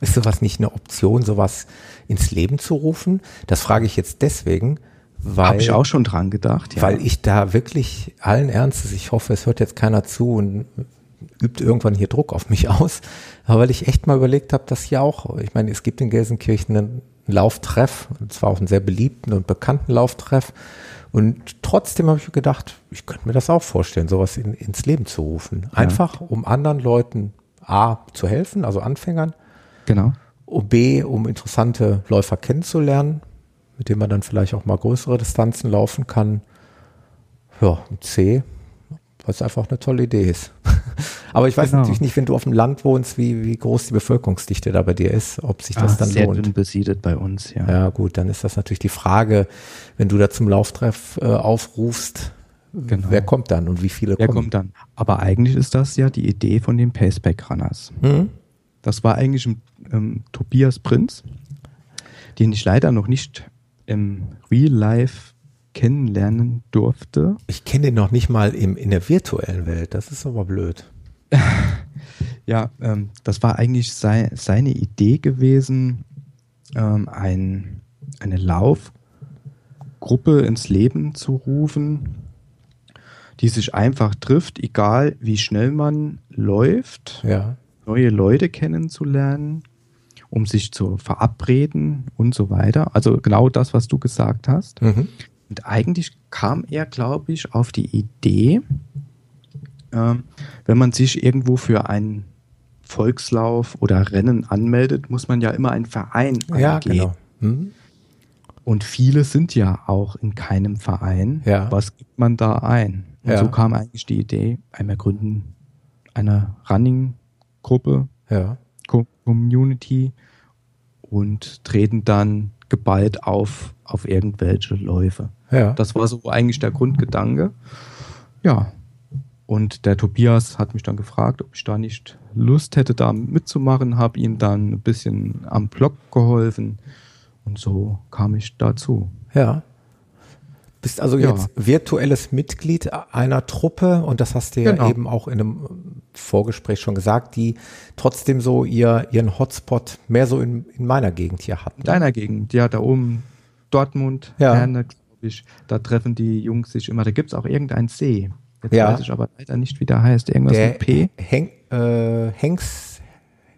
Ist sowas nicht eine Option, sowas ins Leben zu rufen? Das frage ich jetzt deswegen, weil. Habe ich auch schon dran gedacht, ja. Weil ich da wirklich allen Ernstes, ich hoffe, es hört jetzt keiner zu und übt irgendwann hier Druck auf mich aus. Aber weil ich echt mal überlegt habe, dass hier auch, ich meine, es gibt in Gelsenkirchen einen Lauftreff, und zwar auch einen sehr beliebten und bekannten Lauftreff. Und trotzdem habe ich gedacht, ich könnte mir das auch vorstellen, sowas in, ins Leben zu rufen. Einfach, ja. um anderen Leuten A zu helfen, also Anfängern. Genau. Und B, um interessante Läufer kennenzulernen, mit denen man dann vielleicht auch mal größere Distanzen laufen kann. Ja, und C, weil es einfach eine tolle Idee ist. Aber ich weiß genau. natürlich nicht, wenn du auf dem Land wohnst, wie, wie groß die Bevölkerungsdichte da bei dir ist, ob sich das ah, dann sehr lohnt. Sehr besiedelt bei uns, ja. Ja, gut, dann ist das natürlich die Frage, wenn du da zum Lauftreff äh, aufrufst, genau. wer kommt dann und wie viele wer kommen? kommt dann? Aber eigentlich ist das ja die Idee von den Paceback Runners. Hm? Das war eigentlich ein, ähm, Tobias Prinz, den ich leider noch nicht im Real Life kennenlernen durfte. Ich kenne den noch nicht mal im, in der virtuellen Welt, das ist aber blöd. ja, ähm, das war eigentlich sei, seine Idee gewesen, ähm, ein, eine Laufgruppe ins Leben zu rufen, die sich einfach trifft, egal wie schnell man läuft, ja. neue Leute kennenzulernen, um sich zu verabreden und so weiter. Also genau das, was du gesagt hast. Mhm. Und eigentlich kam er, glaube ich, auf die Idee, äh, wenn man sich irgendwo für einen Volkslauf oder Rennen anmeldet, muss man ja immer einen Verein ja, Genau. Hm? Und viele sind ja auch in keinem Verein. Ja. Was gibt man da ein? Und ja. so kam eigentlich die Idee, einmal gründen eine Running-Gruppe, ja. Community und treten dann geballt auf, auf irgendwelche Läufe. Ja. Das war so eigentlich der Grundgedanke. Ja. Und der Tobias hat mich dann gefragt, ob ich da nicht Lust hätte, da mitzumachen, habe ihm dann ein bisschen am Blog geholfen und so kam ich dazu. Ja. Bist also ja. jetzt virtuelles Mitglied einer Truppe und das hast du genau. ja eben auch in einem Vorgespräch schon gesagt, die trotzdem so ihr, ihren Hotspot mehr so in, in meiner Gegend hier hat. In deiner Gegend, ja, da oben Dortmund, ja. Herne, ich, da treffen die Jungs sich immer. Da gibt es auch irgendeinen See. Jetzt ja. weiß ich aber leider nicht, wie der heißt. Irgendwas der mit P? Hen äh, Henks.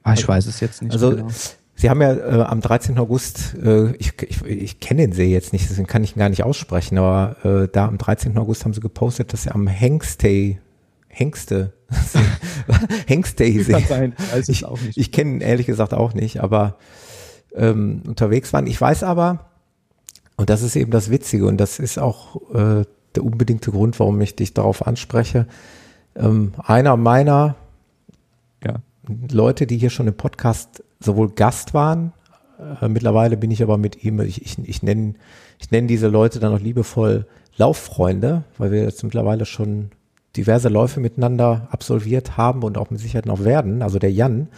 Ah, ich weiß es jetzt nicht also, genau. Sie haben ja äh, am 13. August, äh, ich, ich, ich kenne den See jetzt nicht, deswegen kann ich ihn gar nicht aussprechen, aber äh, da am 13. August haben sie gepostet, dass sie am Hengstay, Hengste, Hengstay See, weiß ich, auch nicht. ich kenne ihn ehrlich gesagt auch nicht, aber ähm, unterwegs waren. Ich weiß aber, und das ist eben das Witzige und das ist auch äh, der unbedingte Grund, warum ich dich darauf anspreche. Ähm, einer meiner ja. Leute, die hier schon im Podcast sowohl Gast waren, äh, mittlerweile bin ich aber mit ihm, ich, ich, ich nenne ich nenn diese Leute dann auch liebevoll Lauffreunde, weil wir jetzt mittlerweile schon diverse Läufe miteinander absolviert haben und auch mit Sicherheit noch werden. Also der Jan,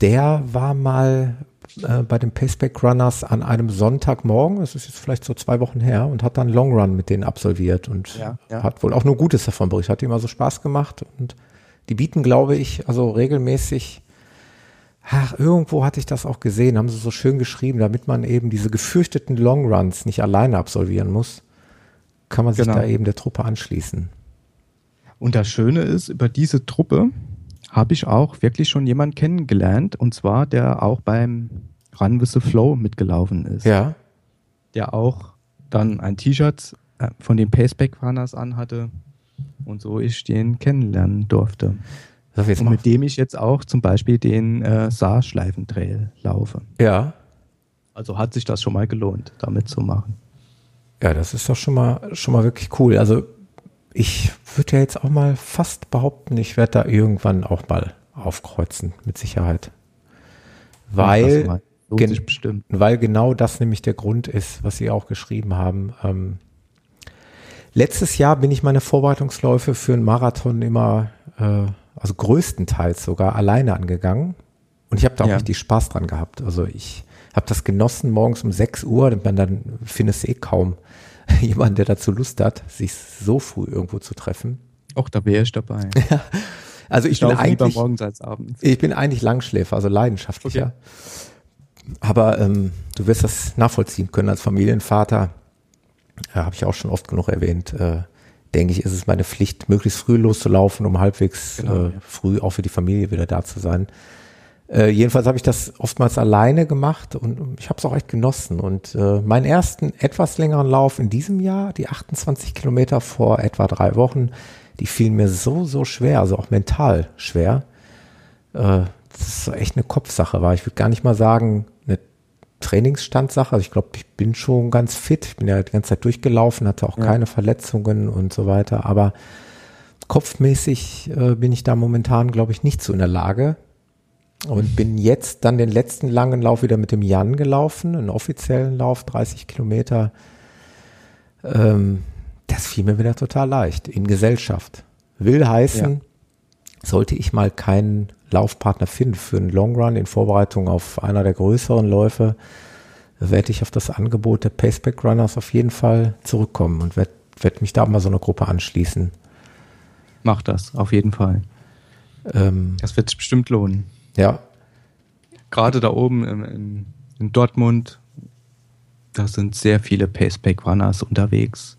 der war mal äh, bei den Paceback Runners an einem Sonntagmorgen, das ist jetzt vielleicht so zwei Wochen her, und hat dann Long Run mit denen absolviert und ja, ja. hat wohl auch nur Gutes davon berichtet. Hat ihm also Spaß gemacht und die bieten, glaube ich, also regelmäßig Ach, irgendwo hatte ich das auch gesehen, haben sie so schön geschrieben, damit man eben diese gefürchteten Longruns nicht alleine absolvieren muss, kann man sich genau. da eben der Truppe anschließen. Und das Schöne ist, über diese Truppe habe ich auch wirklich schon jemanden kennengelernt, und zwar der auch beim Run with the Flow mitgelaufen ist. Ja. Der auch dann ein T-Shirt äh, von den Paceback Runners anhatte und so ich den kennenlernen durfte. Und mit dem ich jetzt auch zum Beispiel den äh, Saarschleifentrail laufe. Ja. Also hat sich das schon mal gelohnt, damit zu machen. Ja, das ist doch schon mal, schon mal wirklich cool. Also ich würde ja jetzt auch mal fast behaupten, ich werde da irgendwann auch mal aufkreuzen, mit Sicherheit. Weil, gen weil genau das nämlich der Grund ist, was Sie auch geschrieben haben. Ähm, letztes Jahr bin ich meine Vorbereitungsläufe für einen Marathon immer äh, also größtenteils sogar alleine angegangen. Und ich habe da auch ja. richtig Spaß dran gehabt. Also ich habe das genossen morgens um 6 Uhr, man dann findest du eh kaum jemanden, der dazu Lust hat, sich so früh irgendwo zu treffen. Auch da wäre ich dabei. also ich, ich bin eigentlich morgens als abends. Ich bin eigentlich Langschläfer, also leidenschaftlicher. Okay. Aber ähm, du wirst das nachvollziehen können als Familienvater. Ja, äh, habe ich auch schon oft genug erwähnt. Äh, denke ich, ist es meine Pflicht, möglichst früh loszulaufen, um halbwegs genau, äh, ja. früh auch für die Familie wieder da zu sein. Äh, jedenfalls habe ich das oftmals alleine gemacht und ich habe es auch echt genossen. Und äh, meinen ersten etwas längeren Lauf in diesem Jahr, die 28 Kilometer vor etwa drei Wochen, die fielen mir so, so schwer, also auch mental schwer. Äh, das ist echt eine Kopfsache war. Ich würde gar nicht mal sagen, Trainingsstandsache. Also ich glaube, ich bin schon ganz fit. Ich bin ja die ganze Zeit durchgelaufen, hatte auch ja. keine Verletzungen und so weiter. Aber kopfmäßig äh, bin ich da momentan, glaube ich, nicht so in der Lage. Und bin jetzt dann den letzten langen Lauf wieder mit dem Jan gelaufen, einen offiziellen Lauf, 30 Kilometer. Ähm, das fiel mir wieder total leicht in Gesellschaft. Will heißen, ja. sollte ich mal keinen Laufpartner finden für einen Long Run in Vorbereitung auf einer der größeren Läufe, werde ich auf das Angebot der Paceback Runners auf jeden Fall zurückkommen und werde werd mich da mal so einer Gruppe anschließen. Mach das, auf jeden Fall. Ähm, das wird sich bestimmt lohnen. Ja. Gerade da oben in, in, in Dortmund, da sind sehr viele Paceback Runners unterwegs.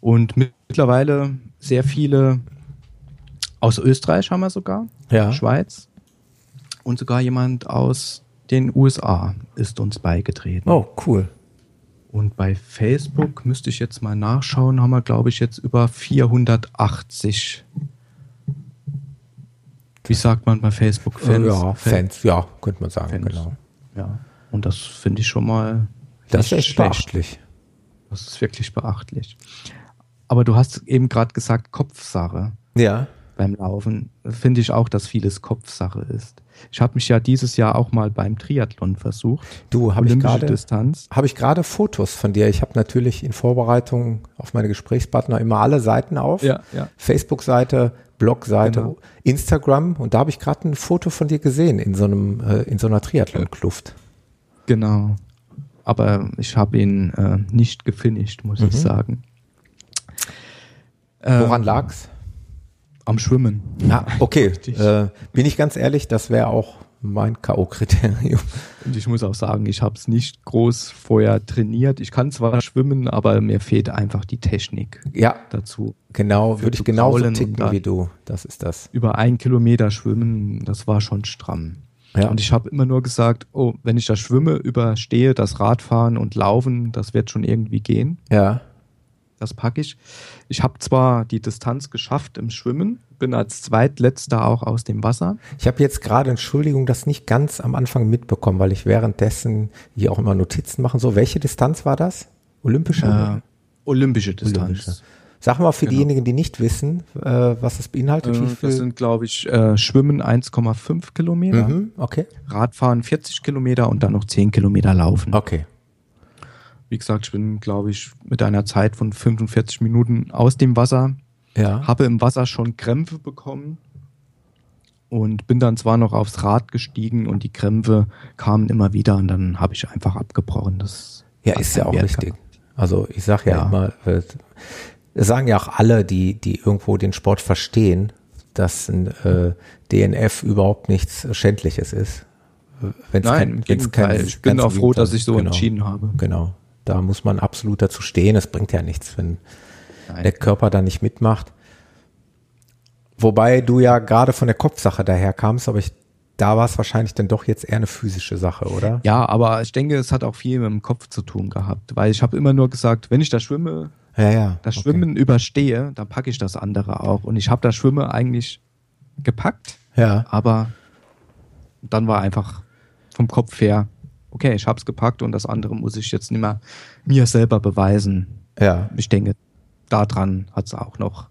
Und mittlerweile sehr viele aus Österreich haben wir sogar, ja. Schweiz und sogar jemand aus den USA ist uns beigetreten. Oh, cool. Und bei Facebook müsste ich jetzt mal nachschauen, haben wir, glaube ich, jetzt über 480. Wie sagt man bei Facebook? Fans? Ja, Fans, ja, könnte man sagen, Fans. genau. Ja, und das finde ich schon mal. Das ist schlecht. beachtlich. Das ist wirklich beachtlich. Aber du hast eben gerade gesagt, Kopfsache. Ja beim Laufen, finde ich auch, dass vieles Kopfsache ist. Ich habe mich ja dieses Jahr auch mal beim Triathlon versucht. Du, habe ich gerade habe ich gerade Fotos von dir. Ich habe natürlich in Vorbereitung auf meine Gesprächspartner immer alle Seiten auf. Ja, ja. Facebook-Seite, Blog-Seite, genau. Instagram und da habe ich gerade ein Foto von dir gesehen in so einem äh, in so einer Triathlon-Kluft. Genau. aber ich habe ihn äh, nicht gefinisht, muss mhm. ich sagen. Woran ähm, lag's? Am Schwimmen. Ah, okay. Äh, bin ich ganz ehrlich, das wäre auch mein K.O.-Kriterium. Und ich muss auch sagen, ich habe es nicht groß vorher trainiert. Ich kann zwar schwimmen, aber mir fehlt einfach die Technik ja, dazu. Genau, würde ich genauso ticken wie du. Das ist das. Über einen Kilometer schwimmen, das war schon stramm. Ja. Und ich habe immer nur gesagt, oh, wenn ich das schwimme, überstehe das Radfahren und Laufen, das wird schon irgendwie gehen. Ja. Das packe ich. Ich habe zwar die Distanz geschafft im Schwimmen, bin als zweitletzter auch aus dem Wasser. Ich habe jetzt gerade, Entschuldigung, das nicht ganz am Anfang mitbekommen, weil ich währenddessen hier auch immer Notizen mache. So, welche Distanz war das? Olympische? Äh, olympische Distanz. Olympische. Sag mal für genau. diejenigen, die nicht wissen, äh, was das beinhaltet. Äh, das sind, glaube ich, äh, Schwimmen 1,5 Kilometer. Mhm, okay. Radfahren 40 Kilometer und dann noch 10 Kilometer laufen. Okay. Wie gesagt, ich bin, glaube ich, mit einer Zeit von 45 Minuten aus dem Wasser. Ja. Habe im Wasser schon Krämpfe bekommen und bin dann zwar noch aufs Rad gestiegen und die Krämpfe kamen immer wieder und dann habe ich einfach abgebrochen. Das ja, ist ja auch richtig. Gehabt. Also ich sage ja, ja, immer, äh, sagen ja auch alle, die, die irgendwo den Sport verstehen, dass ein äh, DNF überhaupt nichts Schändliches ist. Wenn's Nein, kein, wenn's kein, ich bin auch froh, dass ich so genau, entschieden habe. Genau. Da muss man absolut dazu stehen. Es bringt ja nichts, wenn Nein. der Körper da nicht mitmacht. Wobei du ja gerade von der Kopfsache daher kamst, aber ich, da war es wahrscheinlich dann doch jetzt eher eine physische Sache, oder? Ja, aber ich denke, es hat auch viel mit dem Kopf zu tun gehabt, weil ich habe immer nur gesagt, wenn ich da schwimme, ja, ja, das Schwimmen okay. überstehe, dann packe ich das andere auch. Und ich habe das Schwimmen eigentlich gepackt, ja. aber dann war einfach vom Kopf her, okay, ich habe es gepackt und das andere muss ich jetzt nicht mehr mir selber beweisen. Ja. Ich denke, daran hat es auch noch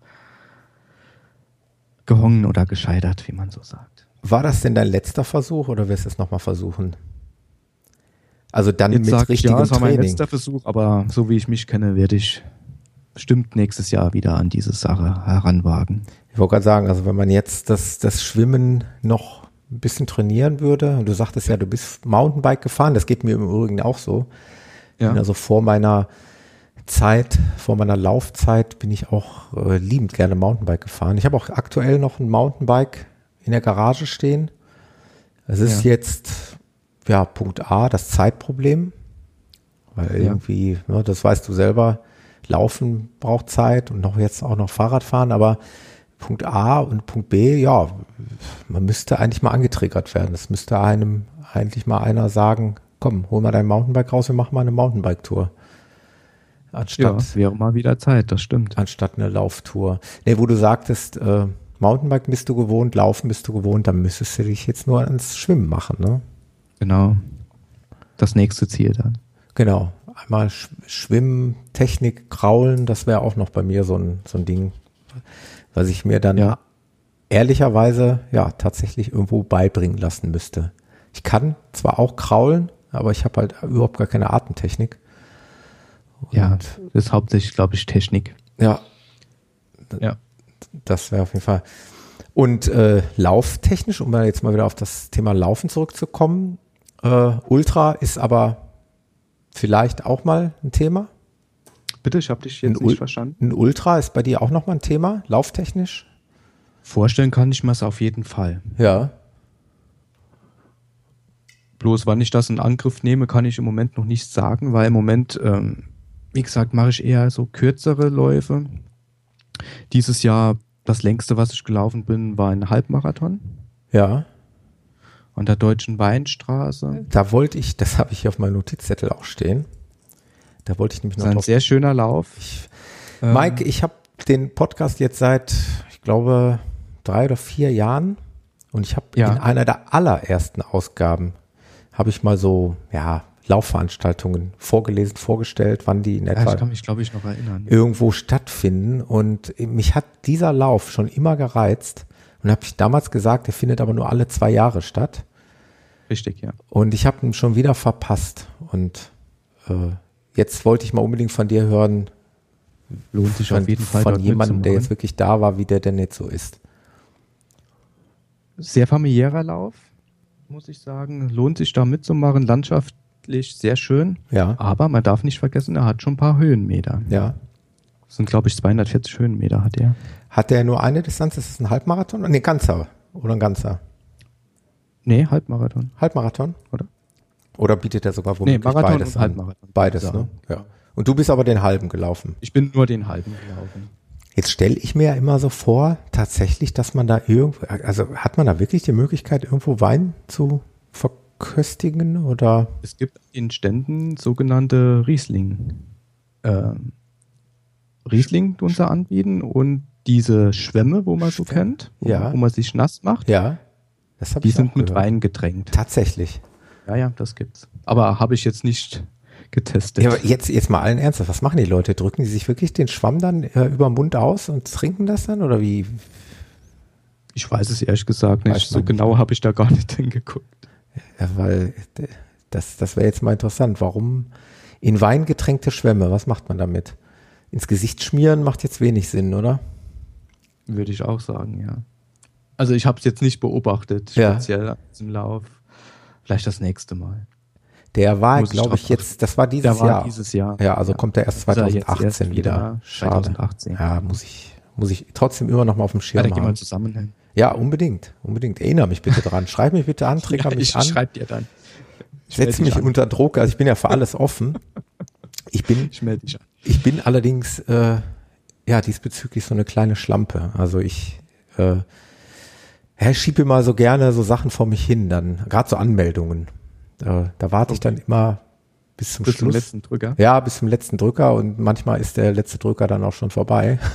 gehongen oder gescheitert, wie man so sagt. War das denn dein letzter Versuch oder wirst du es nochmal versuchen? Also dann Jetzt mit richtigem ich, ja, das war mein letzter Versuch, aber so wie ich mich kenne, werde ich bestimmt nächstes Jahr wieder an diese Sache heranwagen. Ich wollte gerade sagen, also wenn man jetzt das, das Schwimmen noch ein bisschen trainieren würde, und du sagtest ja, du bist Mountainbike gefahren, das geht mir im Übrigen auch so. Ja. also vor meiner Zeit, vor meiner Laufzeit bin ich auch äh, liebend gerne Mountainbike gefahren. Ich habe auch aktuell noch ein Mountainbike in der Garage stehen. Es ist ja. jetzt, ja, Punkt A, das Zeitproblem. Weil ja. irgendwie, ne, das weißt du selber, Laufen braucht Zeit und noch jetzt auch noch Fahrradfahren, aber Punkt A und Punkt B, ja, man müsste eigentlich mal angetriggert werden. Es müsste einem eigentlich mal einer sagen, komm, hol mal dein Mountainbike raus, wir machen mal eine Mountainbike-Tour. Anstatt, ja, wäre mal wieder Zeit, das stimmt. Anstatt eine Lauftour. Nee, wo du sagtest, äh, Mountainbike bist du gewohnt, Laufen bist du gewohnt, dann müsstest du dich jetzt nur ans Schwimmen machen, ne? Genau. Das nächste Ziel dann. Genau. Einmal Sch Schwimmen, Technik, Kraulen, das wäre auch noch bei mir so ein, so ein Ding, was ich mir dann ja. ehrlicherweise ja tatsächlich irgendwo beibringen lassen müsste. Ich kann zwar auch kraulen, aber ich habe halt überhaupt gar keine Atemtechnik. Und ja, das ist hauptsächlich, glaube ich, Technik. Ja. Ja. Das wäre auf jeden Fall. Und äh, lauftechnisch, um jetzt mal wieder auf das Thema Laufen zurückzukommen, äh, Ultra ist aber vielleicht auch mal ein Thema. Bitte, ich habe dich jetzt ein nicht verstanden. Ein Ultra ist bei dir auch noch mal ein Thema, lauftechnisch? Vorstellen kann ich mir es auf jeden Fall. Ja. Bloß wann ich das in Angriff nehme, kann ich im Moment noch nicht sagen, weil im Moment ähm, wie gesagt, mache ich eher so kürzere Läufe. Dieses Jahr, das längste, was ich gelaufen bin, war ein Halbmarathon. Ja. An der Deutschen Weinstraße. Da wollte ich, das habe ich hier auf meinem Notizzettel auch stehen. Da wollte ich nämlich noch. Das ist ein sehr schöner Lauf. Ich, Mike, ich habe den Podcast jetzt seit, ich glaube, drei oder vier Jahren und ich habe ja. in einer der allerersten Ausgaben habe ich mal so, ja, Laufveranstaltungen vorgelesen, vorgestellt, wann die in etwa ja, ich kann mich, glaube ich, noch erinnern. irgendwo stattfinden. Und mich hat dieser Lauf schon immer gereizt und habe ich damals gesagt, der findet aber nur alle zwei Jahre statt. Richtig, ja. Und ich habe ihn schon wieder verpasst. Und äh, jetzt wollte ich mal unbedingt von dir hören, lohnt sich von, auf jeden Fall von jemandem, der jetzt wirklich da war, wie der denn jetzt so ist. Sehr familiärer Lauf, muss ich sagen. Lohnt sich da mitzumachen. Landschaft landschaftlich sehr schön. Ja. Aber man darf nicht vergessen, er hat schon ein paar Höhenmeter. Ja. Das sind, glaube ich, 240 Höhenmeter hat er. Hat der nur eine Distanz? Ist es ein Halbmarathon? Nee, ganzer. Oder ein ganzer? Nee, Halbmarathon. Halbmarathon? Oder? Oder bietet er sogar womöglich nee, Marathon beides und Halbmarathon. Beides, ne? Ja. Und du bist aber den halben gelaufen. Ich bin nur den halben gelaufen. Jetzt stelle ich mir ja immer so vor, tatsächlich, dass man da irgendwo, also hat man da wirklich die Möglichkeit, irgendwo Wein zu verköstigen oder? Es gibt in Ständen sogenannte Riesling. Ähm, Riesling tun sie anbieten und diese Schwämme, wo man so kennt, wo, Ja. wo man sich nass macht, Ja. Die ich sind mit. Wein getränkt. Tatsächlich. Ja, ja, das gibt's. Aber habe ich jetzt nicht getestet. Ja, aber jetzt, jetzt mal allen Ernstes, was machen die Leute? Drücken die sich wirklich den Schwamm dann äh, über den Mund aus und trinken das dann oder wie? ich weiß es ehrlich gesagt nicht. So nicht, genau habe ich da gar nicht hingeguckt. Ja, weil das, das wäre jetzt mal interessant. Warum in Wein getränkte Schwämme? Was macht man damit? Ins Gesicht schmieren macht jetzt wenig Sinn, oder? Würde ich auch sagen, ja. Also ich habe es jetzt nicht beobachtet, Ja. speziell an diesem Lauf. Vielleicht das nächste Mal. Der war, glaube ich, jetzt, das war dieses Der war Jahr. dieses Jahr. Ja, also kommt der erst Ist er jetzt 2018 erst wieder. wieder Schade. 2018. Ja, muss ich, muss ich trotzdem immer noch mal auf dem Ja, Schirm da gehen wir haben. zusammen hin. Ja, unbedingt, unbedingt. Erinnere mich bitte dran. Schreib mich bitte an, trigger Ja, mich ich an. schreib dir dann. Ich Setz mich an. unter Druck. Also ich bin ja für alles offen. Ich bin, Ich dich an. ich bin allerdings, äh, ja, diesbezüglich so eine kleine Schlampe. Also ich, äh, ja, ich schiebe immer so gerne so Sachen vor mich hin, dann, gerade so Anmeldungen. Äh, da warte ich dann immer bis zum Bis zum Schluss. letzten Drücker. Ja, bis zum letzten Drücker und manchmal ist der letzte Drücker dann auch schon vorbei.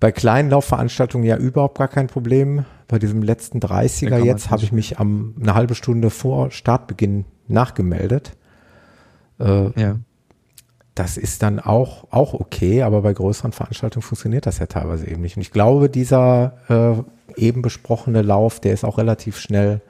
Bei kleinen Laufveranstaltungen ja überhaupt gar kein Problem. Bei diesem letzten Da 30er kann man jetzt habe ich mich am, eine halbe Stunde vor Startbeginn nachgemeldet. Äh, Ja. Das ist dann auch, auch okay, aber bei größeren Veranstaltungen funktioniert das ja teilweise eben nicht. Und ich glaube, dieser äh, eben besprochene Lauf, der ist auch relativ schnell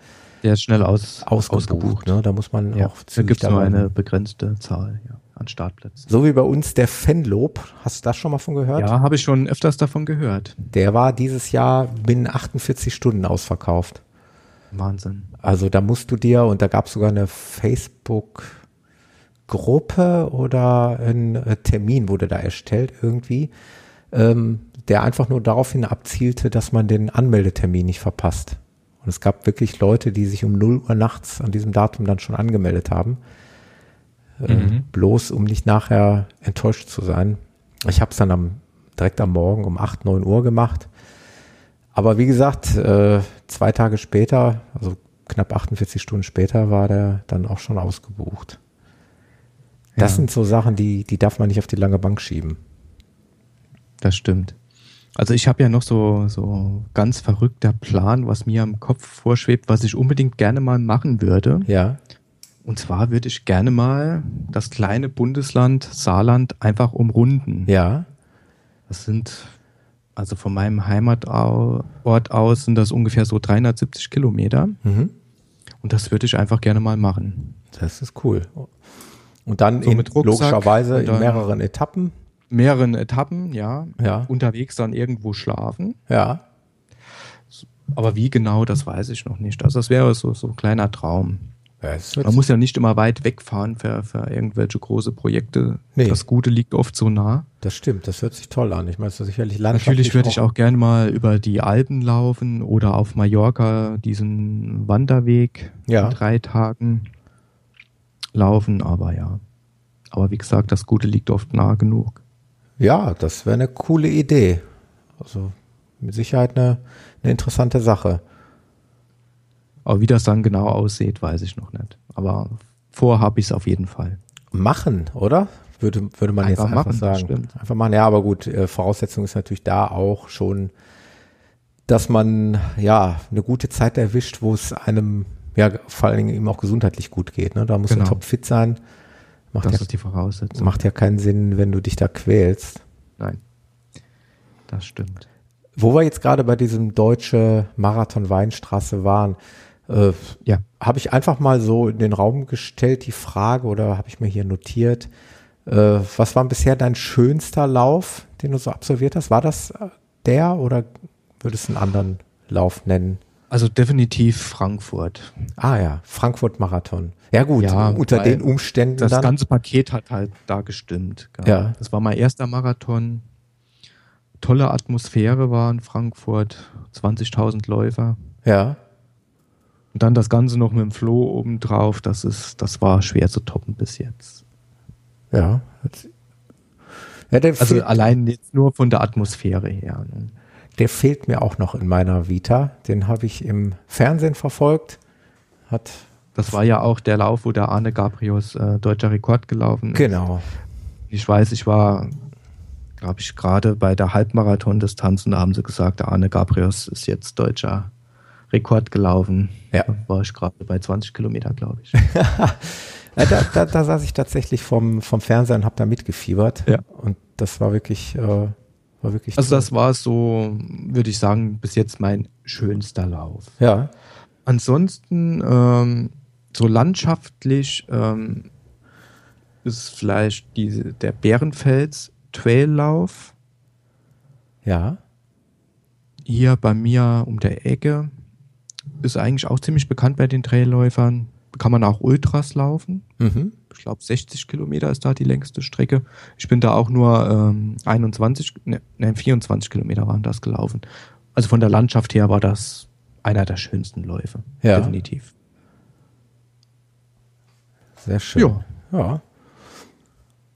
Der ist schnell aus, ausgebucht. Ne? Da muss man Ja. auch Da gibt es nur eine begrenzte Zahl ja, an Startplätzen. So wie bei uns der Fenlob. Hast du das schon mal von gehört? Ja, habe ich schon öfters davon gehört. Der war dieses Jahr binnen 48 Stunden ausverkauft. Wahnsinn. Also da musst du dir, und da gab es sogar eine Facebook-Gruppe oder ein äh, Termin wurde da erstellt irgendwie, ähm, der einfach nur daraufhin abzielte, dass man den Anmeldetermin nicht verpasst. Und es gab wirklich Leute, die sich um 0 Uhr nachts an diesem Datum dann schon angemeldet haben. Äh, Mhm. bloß um nicht nachher enttäuscht zu sein. Ich habe es dann am, direkt am Morgen um 8, 9 Uhr gemacht. Aber wie gesagt, äh, zwei Tage später, also knapp 48 Stunden später, war der dann auch schon ausgebucht. Das Ja. sind so Sachen, die, die darf man nicht auf die lange Bank schieben. Das stimmt. Also ich habe ja noch so, so ganz verrückter Plan, was mir im Kopf vorschwebt, was ich unbedingt gerne mal machen würde. Ja, Und zwar würde ich gerne mal das kleine Bundesland Saarland einfach umrunden. ja, Das sind, also von meinem Heimatort aus sind das ungefähr so 370 Kilometer. mhm. Und das würde ich einfach gerne mal machen. das ist cool. Und dann So in, logischerweise und in dann- mehreren Etappen. Mehreren Etappen, ja. Ja, Unterwegs dann irgendwo schlafen. ja, Aber wie genau, das weiß ich noch nicht. Also das wäre so, so ein kleiner Traum. ja Man muss ja nicht immer weit wegfahren für, für irgendwelche große Projekte. Nee. Das Gute liegt oft so nah. das stimmt, das hört sich toll an. Ich meine, es ist sicherlich landschaftlich Natürlich würde ich auch gerne mal über die Alpen laufen oder auf Mallorca diesen Wanderweg Ja. in drei Tagen laufen, aber ja. Aber wie gesagt, das Gute liegt oft nah genug. Ja, das wäre eine coole Idee. Also mit Sicherheit eine, eine interessante Sache. Aber wie das dann genau aussieht, weiß ich noch nicht. Aber vor habe ich es auf jeden Fall. Machen, oder? Würde, würde man jetzt Einfach einfach machen, sagen. stimmt. Einfach machen, ja, aber gut, äh, Voraussetzung ist natürlich da auch schon, dass man ja eine gute Zeit erwischt, wo es einem ja vor allen Dingen eben auch gesundheitlich gut geht. Ne? Da muss Genau. man topfit sein. Macht Das ja, ist die Voraussetzung. macht ja keinen Sinn, wenn du dich da quälst. Nein. Das stimmt. Wo wir jetzt gerade bei diesem deutsche Marathon Weinstraße waren, äh, Ja. habe ich einfach mal so in den Raum gestellt die Frage oder habe ich mir hier notiert, äh, was war bisher dein schönster Lauf, den du so absolviert hast? War das der oder würdest du einen anderen Lauf nennen? Also definitiv Frankfurt. Ah ja, Frankfurt-Marathon. Ja gut, ja, unter den Umständen. Das dann. ganze Paket hat halt da gestimmt. Ja. Das war mein erster Marathon. Tolle Atmosphäre war in Frankfurt. 20.000 Läufer. Ja. Und dann das Ganze noch mit dem Floh obendrauf. Das ist, das war schwer zu toppen bis jetzt. Ja. ja also allein jetzt nur von der Atmosphäre her. Ne? Der fehlt mir auch noch in meiner Vita. Den habe ich im Fernsehen verfolgt. Hat das war ja auch der Lauf, wo der Arne Gabrius äh, deutscher Rekord gelaufen ist. Genau. Ich weiß, ich war, glaube ich, gerade bei der Halbmarathon-Distanz und da haben sie gesagt, der Arne Gabrius ist jetzt deutscher Rekord gelaufen. Ja. Da war ich gerade bei 20 Kilometer, glaube ich. da, da, da, saß ich tatsächlich vom, vom Fernseher und habe da mitgefiebert. Ja. Und das war wirklich, äh, war wirklich. Also toll. das war so, würde ich sagen, bis jetzt mein schönster Lauf. Ja. Ansonsten ähm, so landschaftlich ähm, ist vielleicht die, der Bärenfels Traillauf. Ja. Hier bei mir um der Ecke ist eigentlich auch ziemlich bekannt bei den Trailläufern. Kann man auch Ultras laufen. Mhm. Ich glaube, 60 Kilometer ist da die längste Strecke. Ich bin da auch nur ähm, 21, ne, 24 Kilometer waren das gelaufen. Also von der Landschaft her war das einer der schönsten Läufe. Ja. Definitiv. Sehr schön. Ja. ja.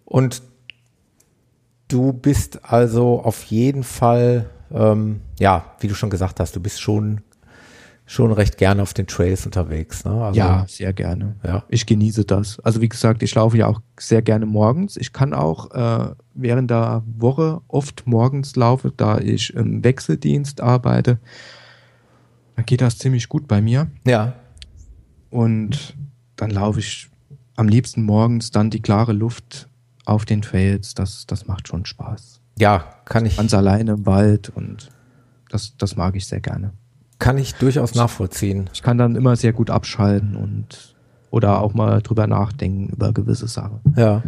Und du bist also auf jeden Fall, ähm, ja, wie du schon gesagt hast, du bist schon schon recht gerne auf den Trails unterwegs. Ne? Also, ja, sehr gerne. Ja. Ich genieße das. Also wie gesagt, ich laufe ja auch sehr gerne morgens. Ich kann auch äh, während der Woche oft morgens laufen, da ich im Wechseldienst arbeite. Da geht das ziemlich gut bei mir. Ja. Und dann laufe ich am liebsten morgens dann die klare Luft auf den Trails. Das, das macht schon Spaß. Ja, kann ich. Ganz alleine im Wald und das, das mag ich sehr gerne. Kann ich durchaus nachvollziehen. Ich kann dann immer sehr gut abschalten und oder auch mal drüber nachdenken über gewisse Sachen. Ja.